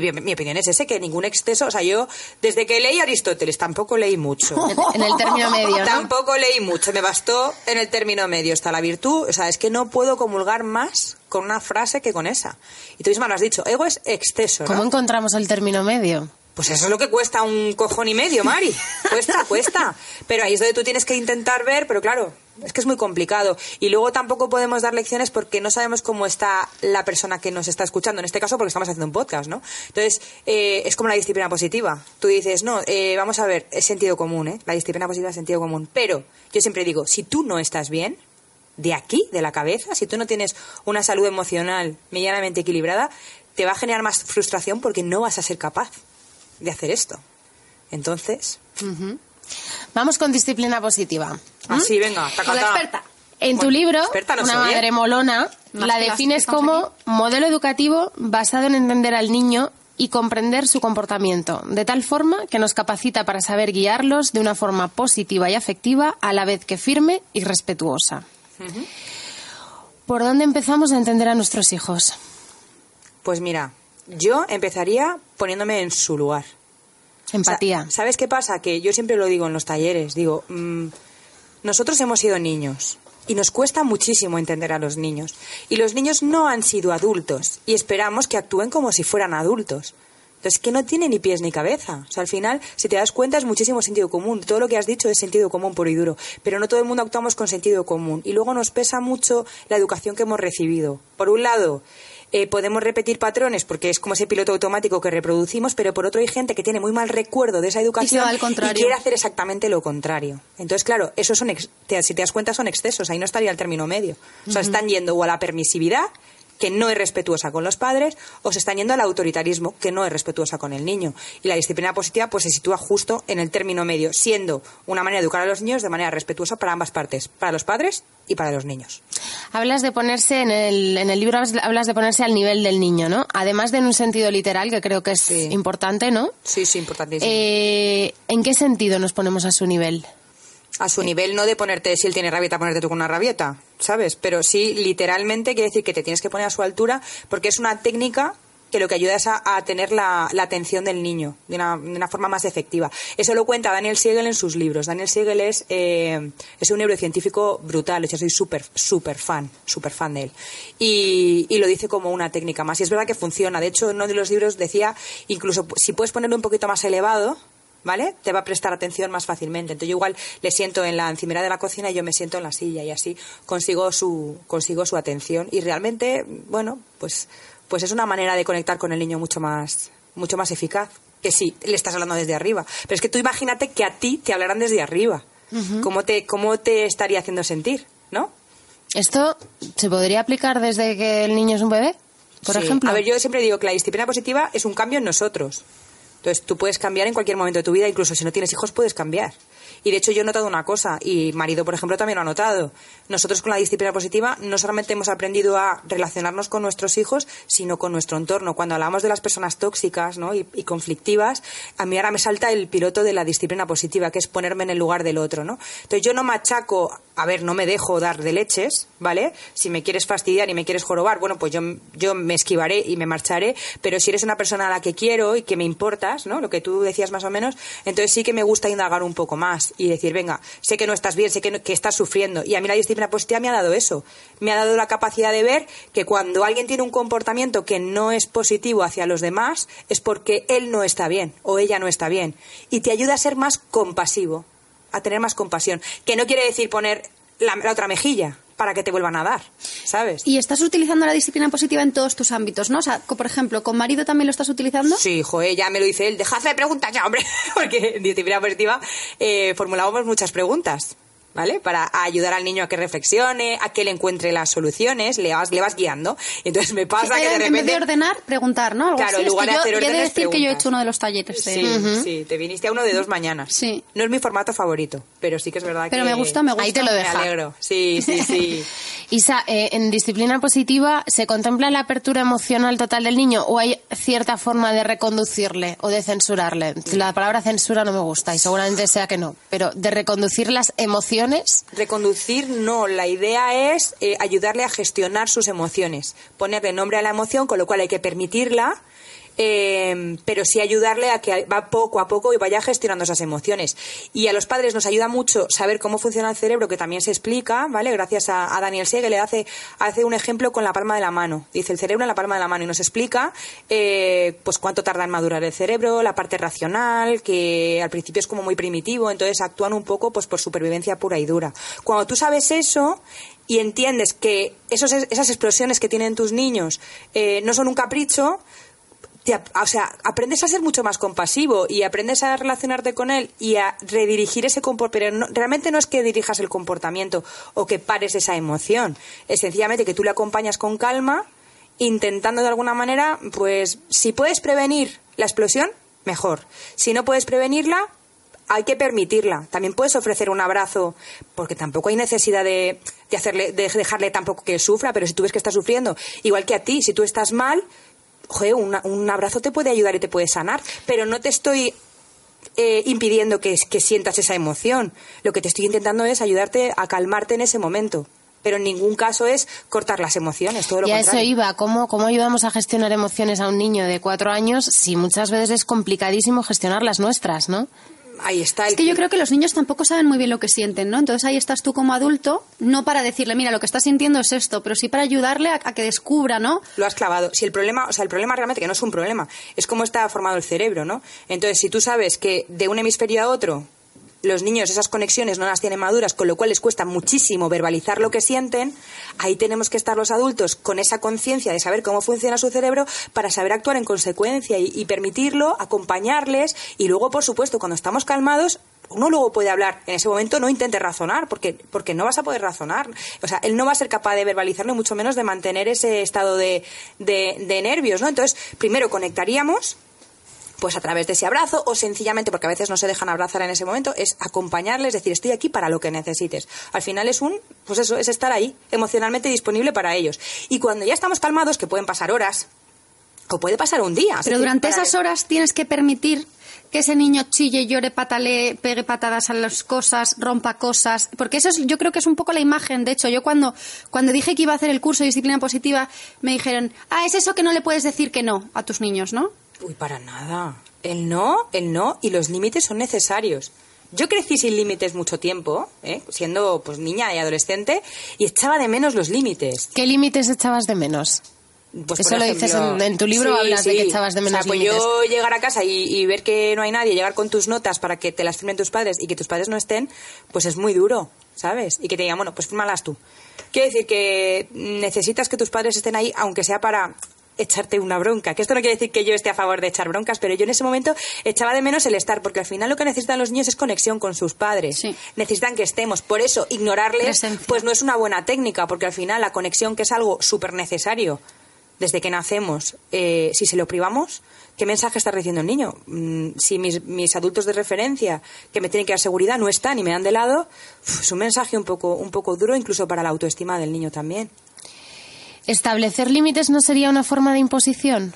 Mi, mi opinión es ese, que ningún exceso, o sea, yo desde que leí Aristóteles tampoco leí mucho. En el término medio, ¿no? Tampoco leí mucho, me bastó en el término medio. Está la virtud, o sea, es que no puedo comulgar más con una frase que con esa. Y tú misma lo has dicho, ego es exceso, ¿no? ¿Cómo encontramos el término medio? Pues eso es lo que cuesta un cojón y medio, Mari. Cuesta, [LAUGHS] cuesta. Pero ahí es donde tú tienes que intentar ver, pero claro, es que es muy complicado. Y luego tampoco podemos dar lecciones porque no sabemos cómo está la persona que nos está escuchando. En este caso, porque estamos haciendo un podcast, ¿no? Entonces, eh, es como la disciplina positiva. Tú dices, no, eh, vamos a ver, es sentido común, ¿eh? La disciplina positiva es sentido común. Pero yo siempre digo, si tú no estás bien, de aquí, de la cabeza, si tú no tienes una salud emocional medianamente equilibrada, te va a generar más frustración porque no vas a ser capaz de hacer esto. Entonces, Vamos con disciplina positiva. así, venga, taca, Con la experta. En tu Bueno, libro, no Una ¿eh? madre molona, Más la defines como modelo educativo basado en entender al niño y comprender su comportamiento, de tal forma que nos capacita para saber guiarlos de una forma positiva y afectiva, a la vez que firme y respetuosa. ¿Por dónde empezamos a entender a nuestros hijos? Pues mira, yo empezaría poniéndome en su lugar. Empatía. Sa- ¿Sabes qué pasa? Que yo siempre lo digo en los talleres, digo, mm, nosotros hemos sido niños y nos cuesta muchísimo entender a los niños. Y los niños no han sido adultos y esperamos que actúen como si fueran adultos. Entonces, que no tiene ni pies ni cabeza. O sea, al final, si te das cuenta, es muchísimo sentido común. Todo lo que has dicho es sentido común puro y duro. Pero no todo el mundo actuamos con sentido común. Y luego nos pesa mucho la educación que hemos recibido. Por un lado, eh, podemos repetir patrones porque es como ese piloto automático que reproducimos, pero por otro hay gente que tiene muy mal recuerdo de esa educación contrario. quiere hacer exactamente lo contrario. Entonces, claro, esos son, ex- te- si te das cuenta, son excesos. Ahí no estaría el término medio. O sea, están yendo o a la permisividad que no es respetuosa con los padres, o se están yendo al autoritarismo, que no es respetuosa con el niño. Y la disciplina positiva pues se sitúa justo en el término medio, siendo una manera de educar a los niños de manera respetuosa para ambas partes, para los padres y para los niños. Hablas de ponerse en el, en el libro hablas- de ponerse al nivel del niño, ¿no? Además de en un sentido literal que creo que es Sí. importante, ¿no? Sí, sí, importantísimo. Eh, ¿En qué sentido nos ponemos a su nivel? A su nivel no de ponerte, si él tiene rabieta, ponerte tú con una rabieta, ¿sabes? Pero sí, literalmente quiere decir que te tienes que poner a su altura porque es una técnica que lo que ayuda es a, tener la, la atención del niño de una, de una forma más efectiva. Eso lo cuenta Daniel Siegel en sus libros. Daniel Siegel es, eh, es un neurocientífico brutal, yo soy súper, súper fan, súper fan de él. Y, y lo dice como una técnica más. Y es verdad que funciona. De hecho, en uno de los libros decía, incluso si puedes ponerlo un poquito más elevado, ¿vale? Te va a prestar atención más fácilmente. Entonces yo igual le siento en la encimera de la cocina y yo me siento en la silla y así consigo su, consigo su atención. Y realmente, bueno, pues, pues es una manera de conectar con el niño mucho más, mucho más eficaz que si le estás hablando desde arriba. Pero es que tú imagínate que a ti te hablaran desde arriba. ¿Cómo, te, ¿Cómo te estaría haciendo sentir? ¿No? ¿Esto se podría aplicar desde que el niño es un bebé? Por Sí. ejemplo. A ver, yo siempre digo que la disciplina positiva es un cambio en nosotros. Entonces, tú puedes cambiar en cualquier momento de tu vida, incluso si no tienes hijos, puedes cambiar. Y de hecho, yo he notado una cosa, y marido, por ejemplo, también lo ha notado. Nosotros con la disciplina positiva no solamente hemos aprendido a relacionarnos con nuestros hijos, sino con nuestro entorno. Cuando hablamos de las personas tóxicas ¿no? y, y conflictivas, a mí ahora me salta el piloto de la disciplina positiva, que es ponerme en el lugar del otro. ¿no? Entonces, yo no machaco, a ver, no me dejo dar de leches, ¿vale? Si me quieres fastidiar y me quieres jorobar, bueno, pues yo, yo me esquivaré y me marcharé, pero si eres una persona a la que quiero y que me importas, ¿no? Lo que tú decías más o menos, entonces sí que me gusta indagar un poco más y decir, venga, sé que no estás bien, sé que, no- que estás sufriendo. Y a mí la disciplina positiva me ha dado eso. Me ha dado la capacidad de ver que cuando alguien tiene un comportamiento que no es positivo hacia los demás, es porque él no está bien o ella no está bien. Y te ayuda a ser más compasivo, a tener más compasión. Que no quiere decir poner la otra mejilla para que te vuelvan a dar, ¿sabes? Y estás utilizando la disciplina positiva en todos tus ámbitos, ¿no? O sea, por ejemplo, ¿con marido también lo estás utilizando? Sí, joder, ya me lo dice él. Dejad de preguntas ya, hombre. [LAUGHS] Porque en disciplina positiva eh, formulábamos muchas preguntas. ¿Vale? Para ayudar al niño a que reflexione, a que él encuentre las soluciones, le vas, le vas guiando. Y entonces me pasa que de repente... En vez de ordenar, preguntar, ¿no? Algo Claro, así. en lugar es de que hacer yo he de órdenes, decir que yo he hecho uno de los talleres de... Sí, sí, te viniste a uno de dos mañanas. Sí. No es mi formato favorito, pero sí que es verdad Pero que... me gusta, me gusta. Ahí te lo deja. Me alegro. Sí, sí, sí. [LAUGHS] Isa, eh, en disciplina positiva, ¿se contempla la apertura emocional total del niño o hay cierta forma de reconducirle o de censurarle? La palabra censura no me gusta y seguramente sea que no, pero de reconducir las emociones. Reconducir no, la idea es eh, ayudarle a gestionar sus emociones, ponerle nombre a la emoción, con lo cual hay que permitirla, eh, pero sí ayudarle a que va poco a poco y vaya gestionando esas emociones. Y a los padres nos ayuda mucho saber cómo funciona el cerebro, que también se explica, ¿vale? Gracias a, a Daniel Siegel, le hace, hace un ejemplo con la palma de la mano. Dice el cerebro en la palma de la mano y nos explica eh, pues cuánto tarda en madurar el cerebro, la parte racional, que al principio es como muy primitivo, entonces actúan un poco pues por supervivencia pura y dura. Cuando tú sabes eso, y entiendes que esos, esas explosiones que tienen tus niños eh, no son un capricho, te o sea, aprendes a ser mucho más compasivo y aprendes a relacionarte con él y a redirigir ese comportamiento. Pero no- realmente no es que dirijas el comportamiento o que pares esa emoción. Es sencillamente que tú le acompañas con calma, intentando de alguna manera, pues, si puedes prevenir la explosión, mejor. Si no puedes prevenirla, hay que permitirla. También puedes ofrecer un abrazo, porque tampoco hay necesidad de, de hacerle, de dejarle tampoco que sufra, pero si tú ves que está sufriendo, igual que a ti, si tú estás mal, joder, una- un abrazo te puede ayudar y te puede sanar, pero no te estoy eh, impidiendo que, que sientas esa emoción. Lo que te estoy intentando es ayudarte a calmarte en ese momento. Pero en ningún caso es cortar las emociones, todo lo Y a eso contrario. iba, ¿cómo, ¿cómo ayudamos a gestionar emociones a un niño de cuatro años si muchas veces es complicadísimo gestionar las nuestras, ¿no? Ahí está. Es el que yo creo que los niños tampoco saben muy bien lo que sienten, ¿no? Entonces ahí estás tú como adulto, no para decirle, mira, lo que estás sintiendo es esto, pero sí para ayudarle a, a que descubra, ¿no? lo has clavado. Si el problema, o sea, el problema realmente que no es un problema, es cómo está formado el cerebro, ¿no? Entonces, si tú sabes que de un hemisferio a otro los niños esas conexiones no las tienen maduras, con lo cual les cuesta muchísimo verbalizar lo que sienten, ahí tenemos que estar los adultos con esa conciencia de saber cómo funciona su cerebro para saber actuar en consecuencia y, permitirlo, acompañarles y luego, por supuesto, cuando estamos calmados, uno luego puede hablar. En ese momento no intente razonar, porque, porque no vas a poder razonar. O sea, él no va a ser capaz de verbalizarlo, y mucho menos de mantener ese estado de, de, de nervios, ¿no? Entonces, primero conectaríamos pues a través de ese abrazo o sencillamente porque a veces no se dejan abrazar en ese momento es acompañarles decir estoy aquí para lo que necesites al final es un pues eso es estar ahí emocionalmente disponible para ellos y cuando ya estamos calmados que pueden pasar horas o puede pasar un día es Pero durante esas horas tienes que permitir que ese niño chille, llore, patalee, pegue patadas a las cosas, rompa cosas, porque eso es, yo creo que es un poco la imagen. De hecho, yo cuando, cuando dije que iba a hacer el curso de disciplina positiva, me dijeron, ah, es eso que no le puedes decir que no a tus niños, ¿no? Uy, para nada. El no, el no y los límites son necesarios. Yo crecí sin límites mucho tiempo, ¿eh? siendo pues niña y adolescente, y echaba de menos los límites. ¿Qué límites echabas de menos? Pues, Eso lo dices en- en tu libro, hablas de que echabas de O sea, menos pues yo llegar a casa y, y ver que no hay nadie, llegar con tus notas para que te las firmen tus padres y que tus padres no estén, pues es muy duro, ¿sabes? Y que te digan, bueno, pues fírmalas tú. Quiere decir que necesitas que tus padres estén ahí, aunque sea para echarte una bronca. Que esto no quiere decir que yo esté a favor de echar broncas, pero yo en ese momento echaba de menos el estar, porque al final lo que necesitan los niños es conexión con sus padres. Sí. Necesitan que estemos. Por eso, ignorarles, Presencia. pues no es una buena técnica, porque al final la conexión, que es algo súper necesario desde que nacemos, eh, si se lo privamos, ¿qué mensaje está recibiendo el niño? Mm, si mis, mis adultos de referencia que me tienen que dar seguridad no están y me dan de lado, es un mensaje un poco, un poco duro incluso para la autoestima del niño también. ¿Establecer límites no sería una forma de imposición?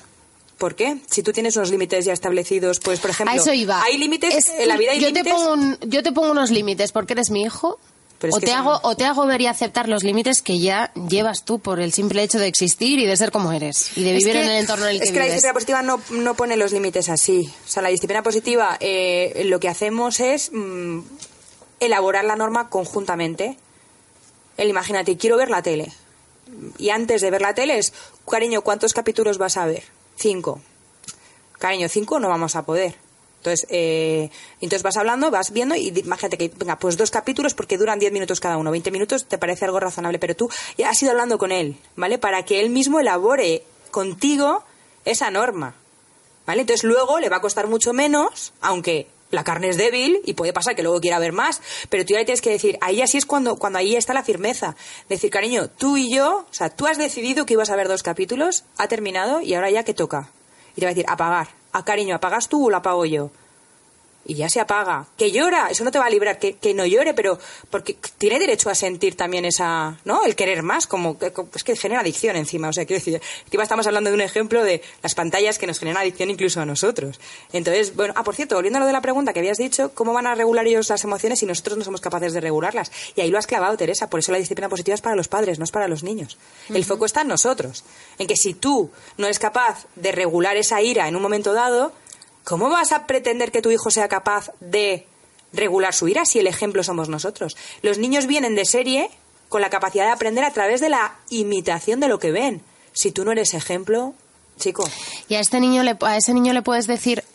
¿Por qué? Si tú tienes unos límites ya establecidos, pues por ejemplo, a eso iba. hay límites Es- en la vida hay yo te pongo un- yo te pongo unos límites porque eres mi hijo. Pero o te, hago, no- o te hago ver y aceptar los límites que ya llevas tú por el simple hecho de existir y de ser como eres y de Es vivir que- en el entorno en el que es que la disciplina positiva no, no pone los límites así. O sea, la disciplina positiva eh, lo que hacemos es mm, elaborar la norma conjuntamente. El imagínate, quiero ver la tele. Y antes de ver la tele es, cariño, ¿cuántos capítulos vas a ver? Cinco. Cariño, cinco no vamos a poder. Entonces, eh, entonces vas hablando, vas viendo y imagínate que, venga, pues dos capítulos porque duran 10 minutos cada uno. 20 minutos te parece algo razonable, pero tú ya has ido hablando con él, ¿vale? Para que él mismo elabore contigo esa norma, ¿vale? Entonces luego le va a costar mucho menos, aunque La carne es débil y puede pasar que luego quiera ver más, pero tú ya le tienes que decir, ahí así es cuando, cuando ahí está la firmeza. Decir, cariño, tú y yo, o sea, tú has decidido que ibas a ver dos capítulos, ha terminado y ahora ya que toca. Y te va a decir, apagar. A cariño, ¿apagas tú o lo apago yo? Y ya se apaga. Que llora, eso no te va a librar, que, que no llore, pero porque tiene derecho a sentir también esa, ¿no? El querer más, como, que- es que genera adicción encima. O sea, quiero decir, encima estamos hablando de un ejemplo de las pantallas que nos generan adicción incluso a nosotros. Entonces, bueno, ah, por cierto, volviendo a lo de la pregunta que habías dicho, ¿cómo van a regular ellos las emociones si nosotros no somos capaces de regularlas? Y ahí lo has clavado, Teresa, por eso la disciplina positiva es para los padres, no es para los niños. El foco está en nosotros, en que si tú no eres capaz de regular esa ira en un momento dado, ¿Cómo vas a pretender que tu hijo sea capaz de regular su ira si el ejemplo somos nosotros? Los niños vienen de serie con la capacidad de aprender a través de la imitación de lo que ven. Si tú no eres ejemplo, chico. Y a este niño le, a ese niño le puedes decir,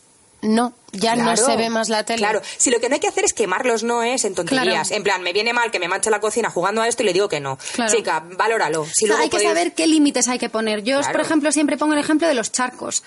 no, ya no se ve más la tele. Claro, si lo que no hay que hacer es quemarlos no es en tonterías. Claro. En plan, me viene mal que me manche la cocina jugando a esto y le digo que no. Claro. Chica, valóralo. Si O sea, luego hay que podéis- saber qué límites hay que poner. Yo, Claro. por ejemplo, siempre pongo el ejemplo de los charcos.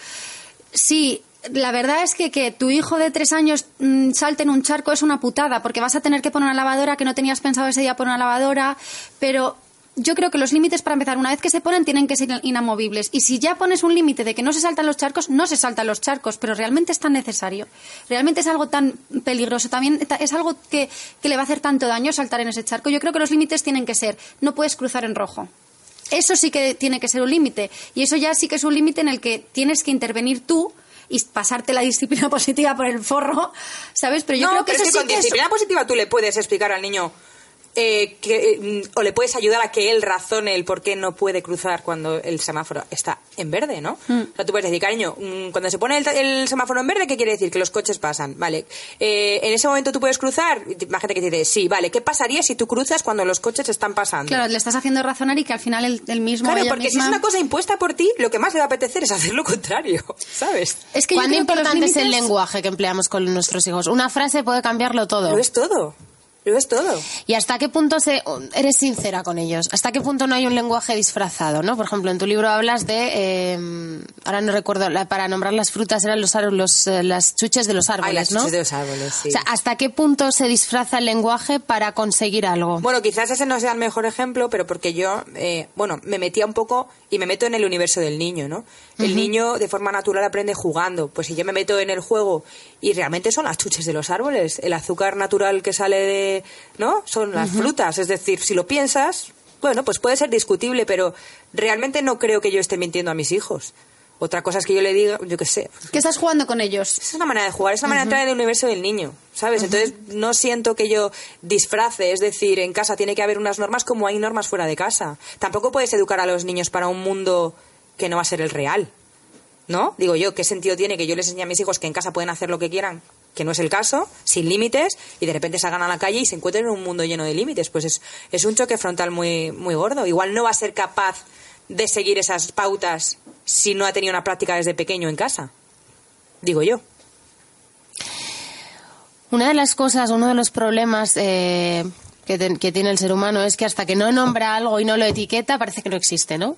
Sí, la verdad es que que tu hijo de tres años mm, salte en un charco es una putada, porque vas a tener que poner una lavadora que no tenías pensado ese día poner una lavadora, pero yo creo que los límites para empezar, una vez que se ponen, tienen que ser inamovibles. Y si ya pones un límite de que no se saltan los charcos, no se saltan los charcos, pero realmente es tan necesario. Realmente es algo tan peligroso. También ta- es algo que, que le va a hacer tanto daño saltar en ese charco. Yo creo que los límites tienen que ser, no puedes cruzar en rojo. Eso sí que tiene que ser un límite. Y eso ya sí que es un límite en el que tienes que intervenir tú y pasarte la disciplina [LAUGHS] positiva por el forro, ¿sabes? Pero yo no, creo que pero eso es que sí con que es... disciplina positiva tú le puedes explicar al niño eh, que, eh, mm, o le puedes ayudar a que él razone el por qué no puede cruzar cuando el semáforo está en verde, ¿no? Mm. O sea, tú puedes decir, cariño, mm, cuando se pone el, el semáforo en verde, ¿qué quiere decir? Que los coches pasan, ¿vale? Eh, en ese momento tú puedes cruzar, imagínate que te dice, sí, vale, ¿qué pasaría si tú cruzas cuando los coches están pasando? Claro, le estás haciendo razonar y que al final el, el mismo... Claro, porque si es una cosa impuesta por ti, lo que más le va a apetecer es hacer lo contrario, [LAUGHS] ¿sabes? Es que ¿Cuán que importante es el lenguaje que empleamos con nuestros hijos? Una frase puede cambiarlo todo. Lo es todo, lo es todo. ¿Y hasta qué punto se, eres sincera con ellos? ¿Hasta qué punto no hay un lenguaje disfrazado? ¿no? Por ejemplo, en tu libro hablas de, eh, ahora no recuerdo, la- para nombrar las frutas eran los, los, eh, las chuches de los árboles, Ay, las ¿no? chuches de los árboles, sí. O sea, ¿hasta qué punto se disfraza el lenguaje para conseguir algo? Bueno, quizás ese no sea el mejor ejemplo, pero porque yo, eh, bueno, me metía un poco y me meto en el universo del niño, ¿no? El niño de forma natural aprende jugando. Pues si yo me meto en el juego y realmente son las chuches de los árboles, el azúcar natural que sale de, ¿no? Son las frutas. Es decir, si lo piensas, bueno, pues puede ser discutible, pero realmente no creo que yo esté mintiendo a mis hijos. Otra cosa es que yo le diga, yo qué sé, que estás jugando con ellos. es una manera de jugar, es una manera de entrar en el universo del niño, ¿sabes? Entonces no siento que yo disfrace, es decir, en casa tiene que haber unas normas como hay normas fuera de casa. Tampoco puedes educar a los niños para un mundo que no va a ser el real, ¿no? Digo yo, ¿qué sentido tiene que yo les enseñe a mis hijos que en casa pueden hacer lo que quieran? Que no es el caso, sin límites, y de repente salgan a la calle y se encuentren en un mundo lleno de límites. Pues es, es un choque frontal muy, muy gordo. Igual no va a ser capaz de seguir esas pautas si no ha tenido una práctica desde pequeño en casa. Digo yo. Una de las cosas, uno de los problemas eh, que, que tiene el ser humano es que hasta que no nombra algo y no lo etiqueta, parece que no existe, ¿no?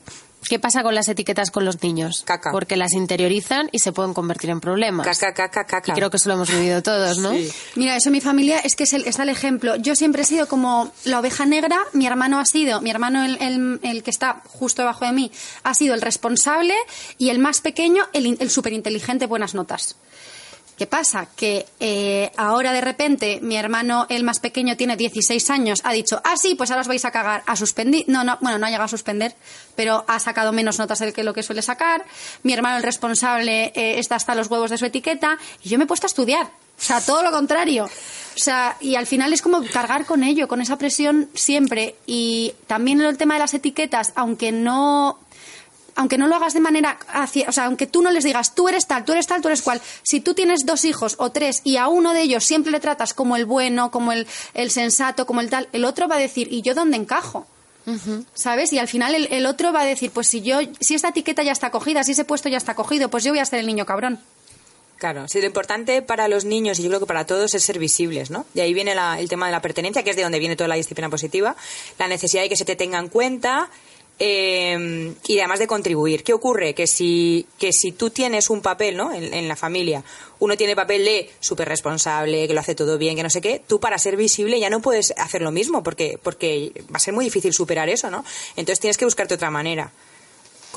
¿Qué pasa con las etiquetas con los niños? Caca. Porque las interiorizan y se pueden convertir en problemas. Caca, caca, caca. Y creo que eso lo hemos vivido todos, ¿no? Sí. Mira, eso en mi familia es que es el, está el ejemplo. Yo siempre he sido como la oveja negra, mi hermano ha sido, mi hermano el, el- el que está justo debajo de mí, ha sido el responsable y el más pequeño, el, el súper inteligente, buenas notas. ¿Qué pasa? Que eh, ahora de repente mi hermano, el más pequeño, tiene 16 años, ha dicho, ah, sí, pues ahora os vais a cagar, a suspender. No, no, bueno, no ha llegado a suspender, pero ha sacado menos notas del que lo que suele sacar. Mi hermano, el responsable, eh, está hasta los huevos de su etiqueta y yo me he puesto a estudiar. O sea, todo lo contrario. O sea, y al final es como cargar con ello, con esa presión siempre. Y también el tema de las etiquetas, aunque no aunque no lo hagas de manera hacia, o sea, aunque tú no les digas tú eres tal, tú eres tal, tú eres cual, si tú tienes dos hijos o tres y a uno de ellos siempre le tratas como el bueno, como el, el sensato, como el tal, el otro va a decir, ¿y yo dónde encajo? ¿Sabes? Y al final el, el otro va a decir, pues si yo, si esta etiqueta ya está cogida, si ese puesto ya está cogido, pues yo voy a ser el niño cabrón. Claro, sí, lo importante para los niños y yo creo que para todos es ser visibles, ¿no? De ahí viene la- el tema de la pertenencia, que es de donde viene toda la disciplina positiva, la necesidad de que se te tenga en cuenta eh, y además de contribuir. ¿Qué ocurre? Que si, que si tú tienes un papel ¿no? en, en la familia, uno tiene papel de súper responsable, que lo hace todo bien, que no sé qué, tú para ser visible ya no puedes hacer lo mismo porque, porque va a ser muy difícil superar eso, ¿no? Entonces tienes que buscarte otra manera.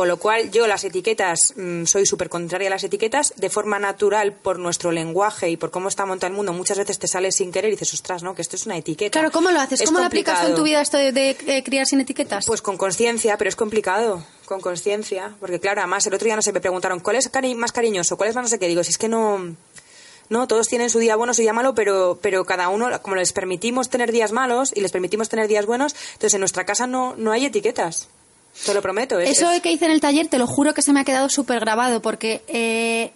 Con lo cual, yo las etiquetas, mm, soy súper contraria a las etiquetas, de forma natural, por nuestro lenguaje y por cómo está montado el mundo, muchas veces te sales sin querer y dices, ostras, ¿no? Que esto es una etiqueta. Claro, ¿cómo lo haces? Es ¿Cómo lo aplicas tú en tu complicado. vida esto de, de, criar sin etiquetas? Pues con conciencia, pero es complicado, con conciencia. Porque claro, además el otro día no sé, me preguntaron, ¿cuál es cari- más cariñoso? ¿Cuál es más no sé qué? Digo, si es que no... No, todos tienen su día bueno, su día malo, pero, pero cada uno, como les permitimos tener días malos y les permitimos tener días buenos, entonces en nuestra casa no, no hay etiquetas. Te lo prometo. es- Eso es- que hice en el taller, te lo juro que se me ha quedado súper grabado, porque eh,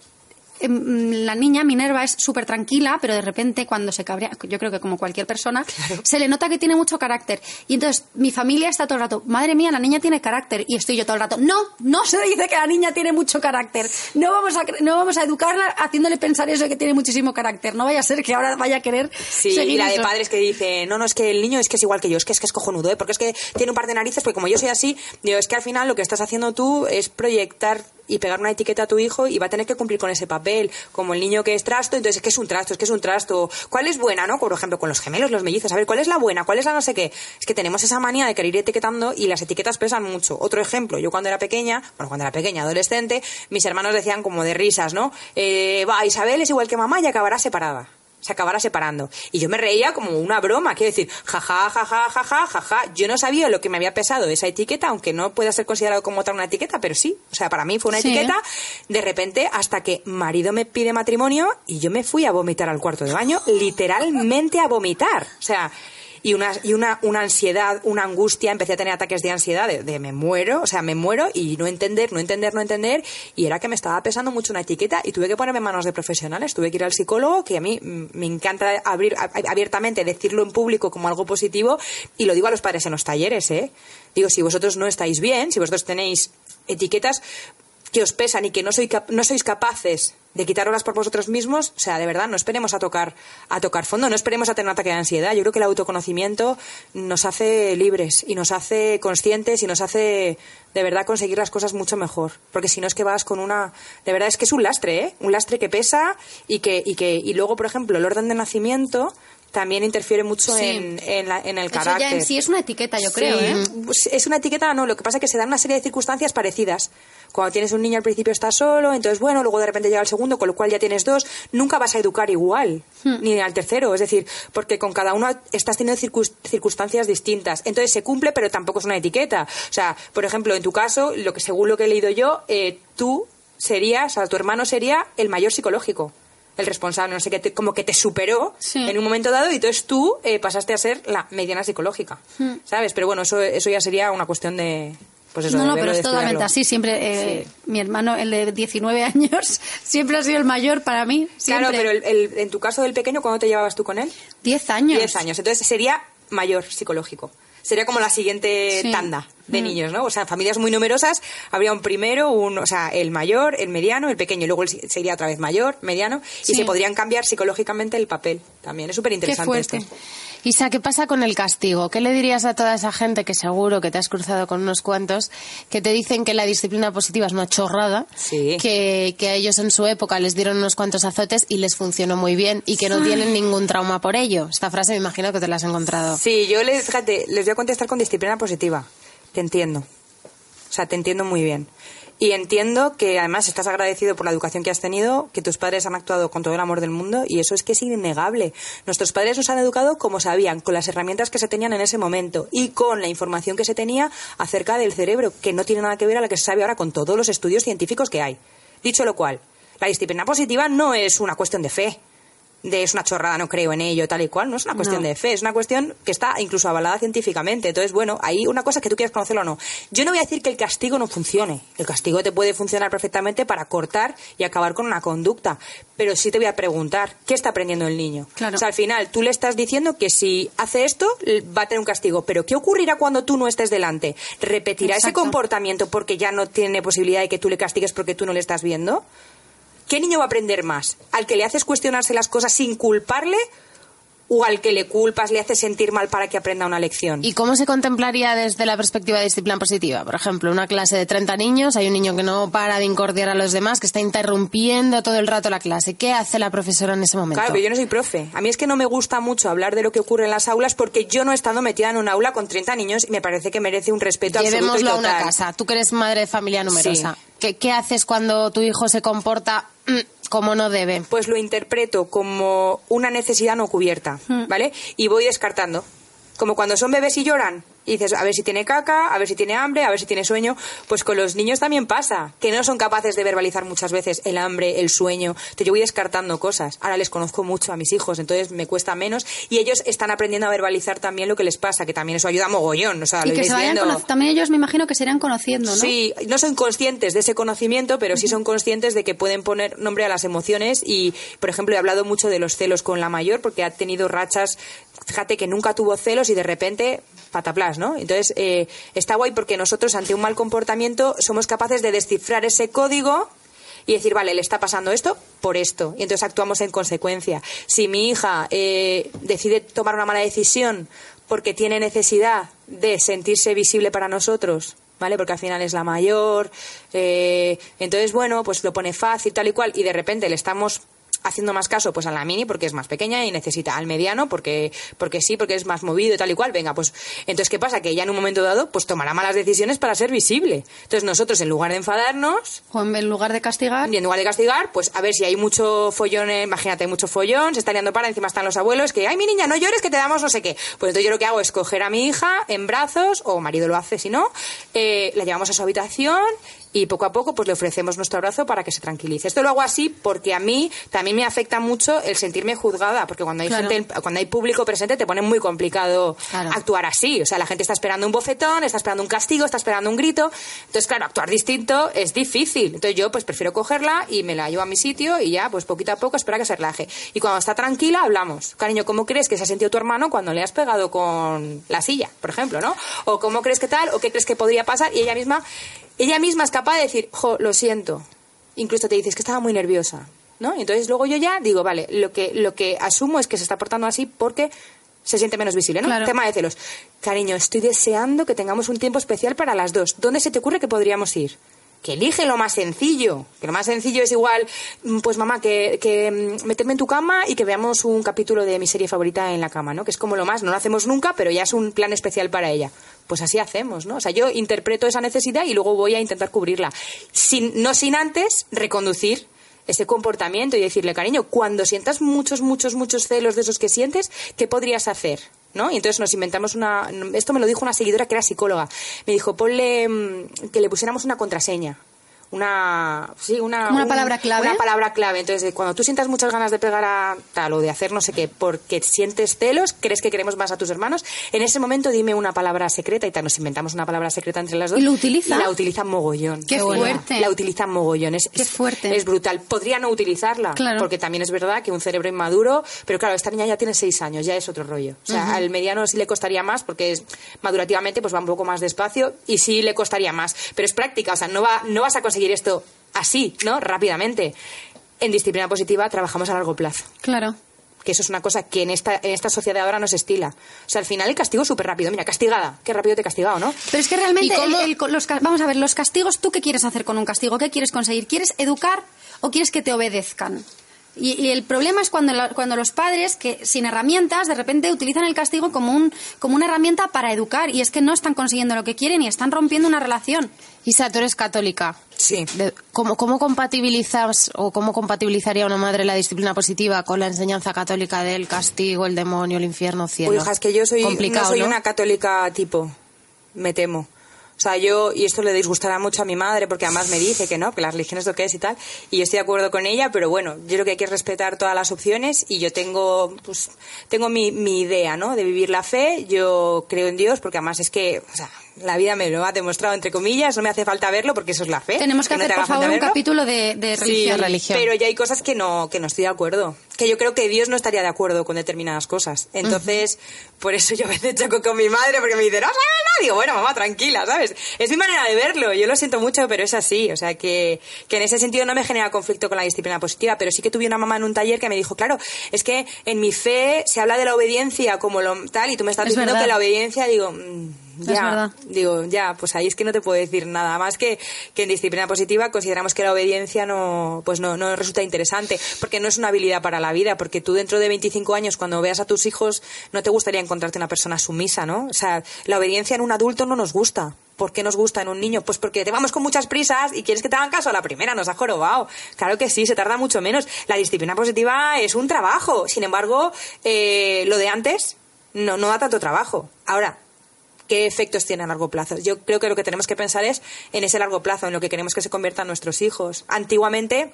la niña Minerva es súper tranquila, pero de repente cuando se cabrea, yo creo que como cualquier persona, se le nota que tiene mucho carácter. Y entonces mi familia está todo el rato, madre mía, la niña tiene carácter. Y estoy yo todo el rato, no, no se dice que la niña tiene mucho carácter. No vamos a, no vamos a educarla haciéndole pensar eso de que tiene muchísimo carácter. No vaya a ser que ahora vaya a querer Sí, y seguir la de padres que dice, no, no, es que el niño es que es igual que yo, es que es que es cojonudo, ¿eh? porque es que tiene un par de narices, porque como yo soy así, digo, es que al final lo que estás haciendo tú es proyectar y pegar una etiqueta a tu hijo y va a tener que cumplir con ese papel, como el niño que es trasto, entonces es que es un trasto, es que es un trasto. ¿Cuál es buena, no? Por ejemplo, con los gemelos, los mellizos, a ver, ¿cuál es la buena? ¿Cuál es la no sé qué? Es que tenemos esa manía de querer ir etiquetando y las etiquetas pesan mucho. Otro ejemplo, yo cuando era pequeña, bueno, cuando era pequeña, adolescente, mis hermanos decían como de risas, ¿no? Eh, va, Isabel es igual que mamá y acabará separada se acabará separando. Y yo me reía como una broma, quiero decir, jaja, jaja, jaja, jaja. Yo no sabía lo que me había pesado esa etiqueta, aunque no pueda ser considerado como otra una etiqueta, pero sí. O sea, para mí fue una Sí. etiqueta de repente hasta que marido me pide matrimonio y yo me fui a vomitar al cuarto de baño, literalmente a vomitar. O sea, y una, y una, una ansiedad, una angustia, empecé a tener ataques de ansiedad, de, me muero, o sea, me muero y no entender, no entender, no entender, y era que me estaba pesando mucho una etiqueta y tuve que ponerme en manos de profesionales, tuve que ir al psicólogo, que a mí me encanta abrir abiertamente, decirlo en público como algo positivo, y lo digo a los padres en los talleres, ¿eh? Digo, si vosotros no estáis bien, si vosotros tenéis etiquetas que os pesan y que no, soy no sois capaces de quitaroslas por vosotros mismos, o sea, de verdad, no esperemos a tocar, a tocar fondo, no esperemos a tener un ataque de ansiedad. Yo creo que el autoconocimiento nos hace libres y nos hace conscientes y nos hace de verdad conseguir las cosas mucho mejor. Porque si no es que vas con una. De verdad es que es un lastre, ¿eh? Un lastre que pesa y que. Y, que, y luego, por ejemplo, el orden de nacimiento también interfiere mucho Sí. en, en, la- en el Eso carácter. ya en sí es una etiqueta, yo creo, Sí, ¿eh? pues es una etiqueta, no, lo que pasa es que se dan una serie de circunstancias parecidas. Cuando tienes un niño al principio está solo, entonces bueno, luego de repente llega el segundo, con lo cual ya tienes dos, nunca vas a educar igual, Hmm. ni al tercero, es decir, porque con cada uno estás teniendo circunstancias distintas. Entonces se cumple, pero tampoco es una etiqueta. O sea, por ejemplo, en tu caso, lo que según lo que he leído yo, eh, tú serías, o sea, tu hermano sería el mayor psicológico. El responsable, no sé qué, te- como que te superó Sí. en un momento dado y entonces tú eh, pasaste a ser la mediana psicológica, ¿sabes? Pero bueno, eso, eso ya sería una cuestión de, pues eso, no, no, pero es totalmente así. Siempre, eh, mi hermano, el de 19 años, [LAUGHS] siempre ha sido el mayor para mí. Claro, pero el- el- en tu caso del pequeño, ¿cuándo te llevabas tú con él? 10 años. 10 años. Entonces sería mayor psicológico. Sería como la siguiente Sí. tanda de Mm. niños, ¿no? O sea, familias muy numerosas habría un primero, un, o sea, el mayor, el mediano, el pequeño, y luego sería otra vez mayor, mediano, y se podrían cambiar psicológicamente el papel también. Es súper interesante esto. Isa, ¿qué pasa con el castigo? ¿Qué le dirías a toda esa gente que seguro que te has cruzado con unos cuantos que te dicen que la disciplina positiva es una chorrada, Sí. que, que a ellos en su época les dieron unos cuantos azotes y les funcionó muy bien y que no tienen ningún trauma por ello? Esta frase me imagino que te la has encontrado. Sí, yo les, fíjate, les voy a contestar con disciplina positiva. Te entiendo. O sea, te entiendo muy bien. Y entiendo que además estás agradecido por la educación que has tenido, que tus padres han actuado con todo el amor del mundo y eso es que es innegable. Nuestros padres nos han educado como sabían, con las herramientas que se tenían en ese momento y con la información que se tenía acerca del cerebro, que no tiene nada que ver a la que se sabe ahora con todos los estudios científicos que hay. Dicho lo cual, la disciplina positiva no es una cuestión de fe de es una chorrada, no creo en ello, tal y cual. No es una cuestión No. de fe, es una cuestión que está incluso avalada científicamente. Entonces, bueno, hay una cosa que tú quieres conocerlo o no. Yo no voy a decir que el castigo no funcione. El castigo te puede funcionar perfectamente para cortar y acabar con una conducta. Pero sí te voy a preguntar, ¿qué está aprendiendo el niño? Claro. O sea, al final, tú le estás diciendo que si hace esto, va a tener un castigo. Pero ¿qué ocurrirá cuando tú no estés delante? ¿Repetirá ese comportamiento porque ya no tiene posibilidad de que tú le castigues porque tú no le estás viendo? ¿Qué niño va a aprender más? ¿Al que le haces cuestionarse las cosas sin culparle o al que le culpas le hace sentir mal para que aprenda una lección. ¿Y cómo se contemplaría desde la perspectiva de disciplina positiva? Por ejemplo, una clase de 30 niños, hay un niño que no para de incordiar a los demás, que está interrumpiendo todo el rato la clase. ¿Qué hace la profesora en ese momento? Claro, pero yo no soy profe. A mí es que no me gusta mucho hablar de lo que ocurre en las aulas porque yo no he estado metida en un aula con 30 niños y me parece que merece un respeto absoluto y Llevémoslo a total. una casa. Tú que eres madre de familia numerosa. ¿Qué, qué haces cuando tu hijo se comporta mm, como no debe? pues lo interpreto como una necesidad no cubierta, ¿vale? Y voy descartando. Como cuando son bebés y lloran. Y dices, a ver si tiene caca, a ver si tiene hambre, a ver si tiene sueño. Pues con los niños también pasa, que no son capaces de verbalizar muchas veces el hambre, el sueño. Entonces yo voy descartando cosas. Ahora les conozco mucho a mis hijos, entonces me cuesta menos. Y ellos están aprendiendo a verbalizar también lo que les pasa, que también eso ayuda mogollón. O sea, Y lo que se vayan también ellos me imagino que se irán conociendo, ¿no? Sí, no son conscientes de ese conocimiento, pero sí son conscientes de que pueden poner nombre a las emociones y, por ejemplo, he hablado mucho de los celos con la mayor porque ha tenido rachas, fíjate que nunca tuvo celos y de repente pataplas, ¿no? Entonces, eh, está guay porque nosotros ante un mal comportamiento somos capaces de descifrar ese código y decir, vale, le está pasando esto por esto. Y entonces actuamos en consecuencia. Si mi hija eh, decide tomar una mala decisión porque tiene necesidad de sentirse visible para nosotros, ¿vale? Porque al final es la mayor, eh, entonces, bueno, pues lo pone fácil, tal y cual, y de repente le estamos haciendo más caso pues a la mini porque es más pequeña y necesita al mediano porque porque sí porque es más movido y tal y cual venga pues entonces qué pasa que ella en un momento dado pues tomará malas decisiones para ser visible entonces nosotros en lugar de enfadarnos O en lugar de castigar. y en lugar de castigar, pues a ver si hay mucho follón, eh, imagínate, hay mucho follón, se está liando para, encima están los abuelos, que, ay, mi niña, no llores, que te damos no sé qué. Pues entonces yo lo que hago es coger a mi hija en brazos, o marido lo hace si no, eh, la llevamos a su habitación y poco a poco pues le ofrecemos nuestro abrazo para que se tranquilice. Esto lo hago así porque a mí también me afecta mucho el sentirme juzgada, porque cuando hay Claro. gente, cuando hay público presente te pone muy complicado Claro. actuar así. O sea, la gente está esperando un bofetón, está esperando un castigo, está esperando un grito. Entonces, claro, actuar distinto es difícil. Entonces yo pues prefiero cogerla y me la llevo a mi sitio y ya, pues poquito a poco espera que se relaje. Y cuando está tranquila hablamos. Cariño, ¿cómo crees que se ha sentido tu hermano cuando le has pegado con la silla, por ejemplo, ¿no? O cómo crees que tal, o qué crees que podría pasar. Y ella misma, ella misma es capaz de decir, jo, lo siento. Incluso te dices que estaba muy nerviosa. ¿No? Y entonces luego yo ya digo, vale, lo que, lo que asumo es que se está portando así porque se siente menos visible, ¿no? Claro. Tema de celos. Cariño, estoy deseando que tengamos un tiempo especial para las dos. ¿Dónde se te ocurre que podríamos ir? Que elige lo más sencillo. Que lo más sencillo es igual, mm, pues mamá, que, que mm, meterme en tu cama y que veamos un capítulo de mi serie favorita en la cama, ¿no? Que es como lo más, no lo hacemos nunca, pero ya es un plan especial para ella. Pues así hacemos, ¿no? O sea, yo interpreto esa necesidad y luego voy a intentar cubrirla. Sin, no sin antes reconducir ese comportamiento y decirle, cariño, cuando sientas muchos, muchos, muchos celos de esos que sientes, ¿qué podrías hacer? ¿No? Y entonces nos inventamos una... Esto me lo dijo una seguidora que era psicóloga. Me dijo, ponle mm, que le pusiéramos una contraseña. Una... Sí, una... ¿Como una un- palabra clave? Una palabra clave. Entonces, cuando tú sientas muchas ganas de pegar a tal o de hacer no sé qué porque sientes celos, crees que queremos más a tus hermanos, en ese momento dime una palabra secreta y tal. Nos inventamos una palabra secreta entre las dos. ¿Y lo utiliza? Y la utilizan mogollón. Qué fuerte. La utilizan mogollón. Es, Qué fuerte. Es brutal. Podría no utilizarla, Claro. porque también es verdad que un cerebro inmaduro, pero claro, esta niña ya tiene seis años, ya es otro rollo. O sea, al mediano sí le costaría más porque es, madurativamente pues va un poco más despacio y sí le costaría más. Pero es práctica, o sea, no, va, no vas a conseguir esto así, ¿no? Rápidamente. En disciplina positiva trabajamos a largo plazo Claro. que eso es una cosa que en esta, en esta sociedad ahora no se estila. O sea, al final el castigo es súper rápido. Mira, castigada. Qué rápido te he castigado, ¿no? Pero es que realmente, ¿Y cómo- el- el- los, vamos a ver, los castigos, ¿tú qué quieres hacer con un castigo? ¿Qué quieres conseguir? ¿Quieres educar o quieres que te obedezcan? Y, y el problema es cuando, la- cuando los padres, que sin herramientas, de repente utilizan el castigo como, un, como una herramienta para educar y es que no están consiguiendo lo que quieren y están rompiendo una relación. Isa, tú eres católica. Sí. De- ¿Cómo, ¿Cómo compatibilizas o cómo compatibilizaría una madre la disciplina positiva con la enseñanza católica del castigo, el demonio, el infierno, cielo? Uy, hija, es que yo soy, no soy ¿no? una católica tipo, me temo. O sea, yo, y esto le disgustará mucho a mi madre, porque además me dice que no, que la religión es lo que es y tal, y yo estoy de acuerdo con ella, pero bueno, yo creo que hay que respetar todas las opciones, y yo tengo, pues, tengo mi, mi idea, ¿no?, de vivir la fe, yo creo en Dios, porque además es que, o sea, La vida me lo ha demostrado, entre comillas, no me hace falta verlo porque eso es la fe. Tenemos que no hacer, te haga por favor, falta un capítulo de, de Sí, religión. religión. Pero ya hay cosas que no, que no estoy de acuerdo. Que yo creo que Dios no estaría de acuerdo con determinadas cosas. Entonces, por eso yo a veces choco con mi madre porque me dice, no nada. Digo, bueno, mamá, tranquila, ¿sabes? Es mi manera de verlo. Yo lo siento mucho, pero es así. O sea, que, que en ese sentido no me genera conflicto con la disciplina positiva. Pero sí que tuve una mamá en un taller que me dijo, claro, es que en mi fe se habla de la obediencia como lo tal y tú me estás Es diciendo verdad. que la obediencia, digo, mm, ya, digo, ya, pues ahí es que no te puedo decir nada más que, que en disciplina positiva consideramos que la obediencia no, pues no, no resulta interesante, porque no es una habilidad para la vida, porque tú dentro de 25 años, cuando veas a tus hijos, no te gustaría encontrarte una persona sumisa, ¿no? O sea, la obediencia en un adulto no nos gusta. ¿Por qué nos gusta en un niño? Pues porque te vamos con muchas prisas y quieres que te hagan caso a la primera, nos ha jorobado. Claro que sí, se tarda mucho menos. La disciplina positiva es un trabajo. Sin embargo, eh, lo de antes no, no da tanto trabajo. Ahora, qué efectos tiene a largo plazo. Yo creo que lo que tenemos que pensar es en ese largo plazo, en lo que queremos que se conviertan nuestros hijos. Antiguamente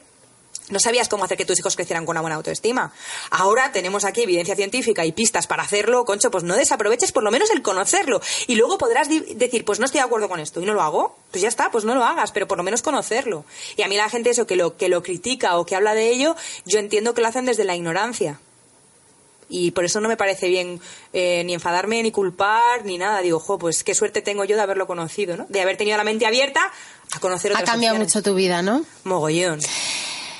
no sabías cómo hacer que tus hijos crecieran con una buena autoestima. Ahora tenemos aquí evidencia científica y pistas para hacerlo, concho, pues no desaproveches por lo menos el conocerlo. Y luego podrás decir, pues no estoy de acuerdo con esto y no lo hago. Pues ya está, pues no lo hagas, pero por lo menos conocerlo. Y a mí la gente eso que lo, que lo critica o que habla de ello, yo entiendo que lo hacen desde la ignorancia y por eso no me parece bien eh, ni enfadarme ni culpar ni nada digo jo pues qué suerte tengo yo de haberlo conocido no de haber tenido la mente abierta a conocer Ha otras cambiado opciones. mucho tu vida, ¿no? mogollón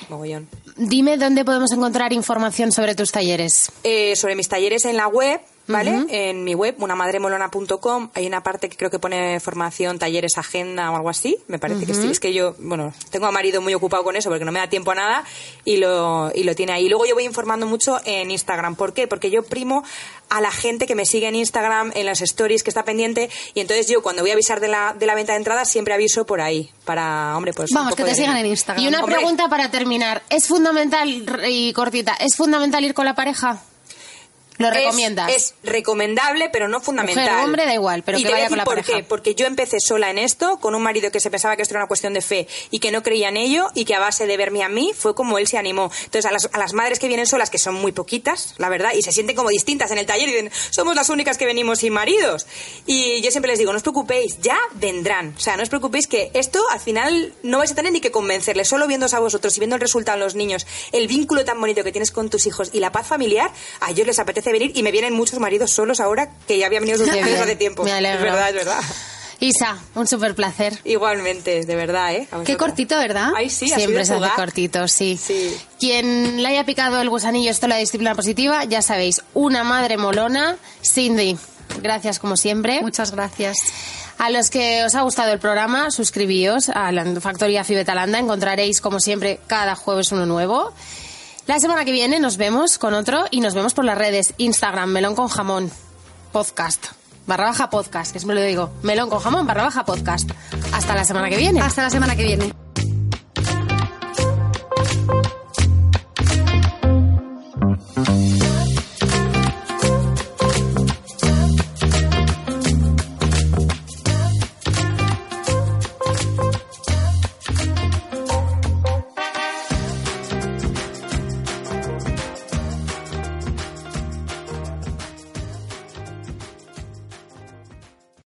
mogollón Dime dónde podemos encontrar información sobre tus talleres. Eh, sobre mis talleres en la web ¿vale? En mi web, unamadremolona.com, hay una parte que creo que pone formación, talleres, agenda o algo así. Me parece que sí. Es que yo, bueno, tengo a marido muy ocupado con eso porque no me da tiempo a nada y lo, y lo tiene ahí. Luego yo voy informando mucho en Instagram. ¿Por qué? Porque yo primo a la gente que me sigue en Instagram, en las stories, que está pendiente. Y entonces yo, cuando voy a avisar de la, de la venta de entradas, siempre aviso por ahí. Para, hombre, pues. Vamos, que te sigan en Instagram. Y una Hombre. pregunta para terminar. ¿Es fundamental, y cortita, ¿es fundamental ir con la pareja? ¿Lo Es- recomiendas? Es, recomendable, pero no fundamental. Mujer hombre, da igual, pero y que te voy a vaya con decir la por pareja. qué. Porque yo empecé sola en esto, con un marido que se pensaba que esto era una cuestión de fe y que no creía en ello, y que a base de verme a mí fue como él se animó. Entonces, a las, a las madres que vienen solas, que son muy poquitas, la verdad, y se sienten como distintas en el taller y dicen, somos las únicas que venimos sin maridos. Y yo siempre les digo, no os preocupéis, ya vendrán. O sea, no os preocupéis que esto al final no vais a tener ni que convencerles, solo viéndose a vosotros y viendo el resultado en los niños, el vínculo tan bonito que tienes con tus hijos y la paz familiar, a ellos les apetece venir y me vienen muchos maridos solos ahora que ya habían venido sus [LAUGHS] bien, hace tiempo. me alegro. Es verdad, es verdad. Isa, un súper placer. Igualmente, de verdad, ¿eh? Qué cortito, ¿verdad? Ay, sí, Siempre se hace cortito, sí. Sí. Quien le haya picado el gusanillo esto la disciplina positiva, ya sabéis, una madre molona, Cindy. Gracias como siempre. Muchas gracias. A los que os ha gustado el programa, suscribíos a la Factoría Fibetalanda. Encontraréis, como siempre, cada jueves uno nuevo. La semana que viene nos vemos con otro y nos vemos por las redes Instagram, melón con jamón, podcast, barra baja podcast, que es me lo digo, melón con jamón, barra baja podcast. Hasta la semana que viene. Hasta la semana que viene.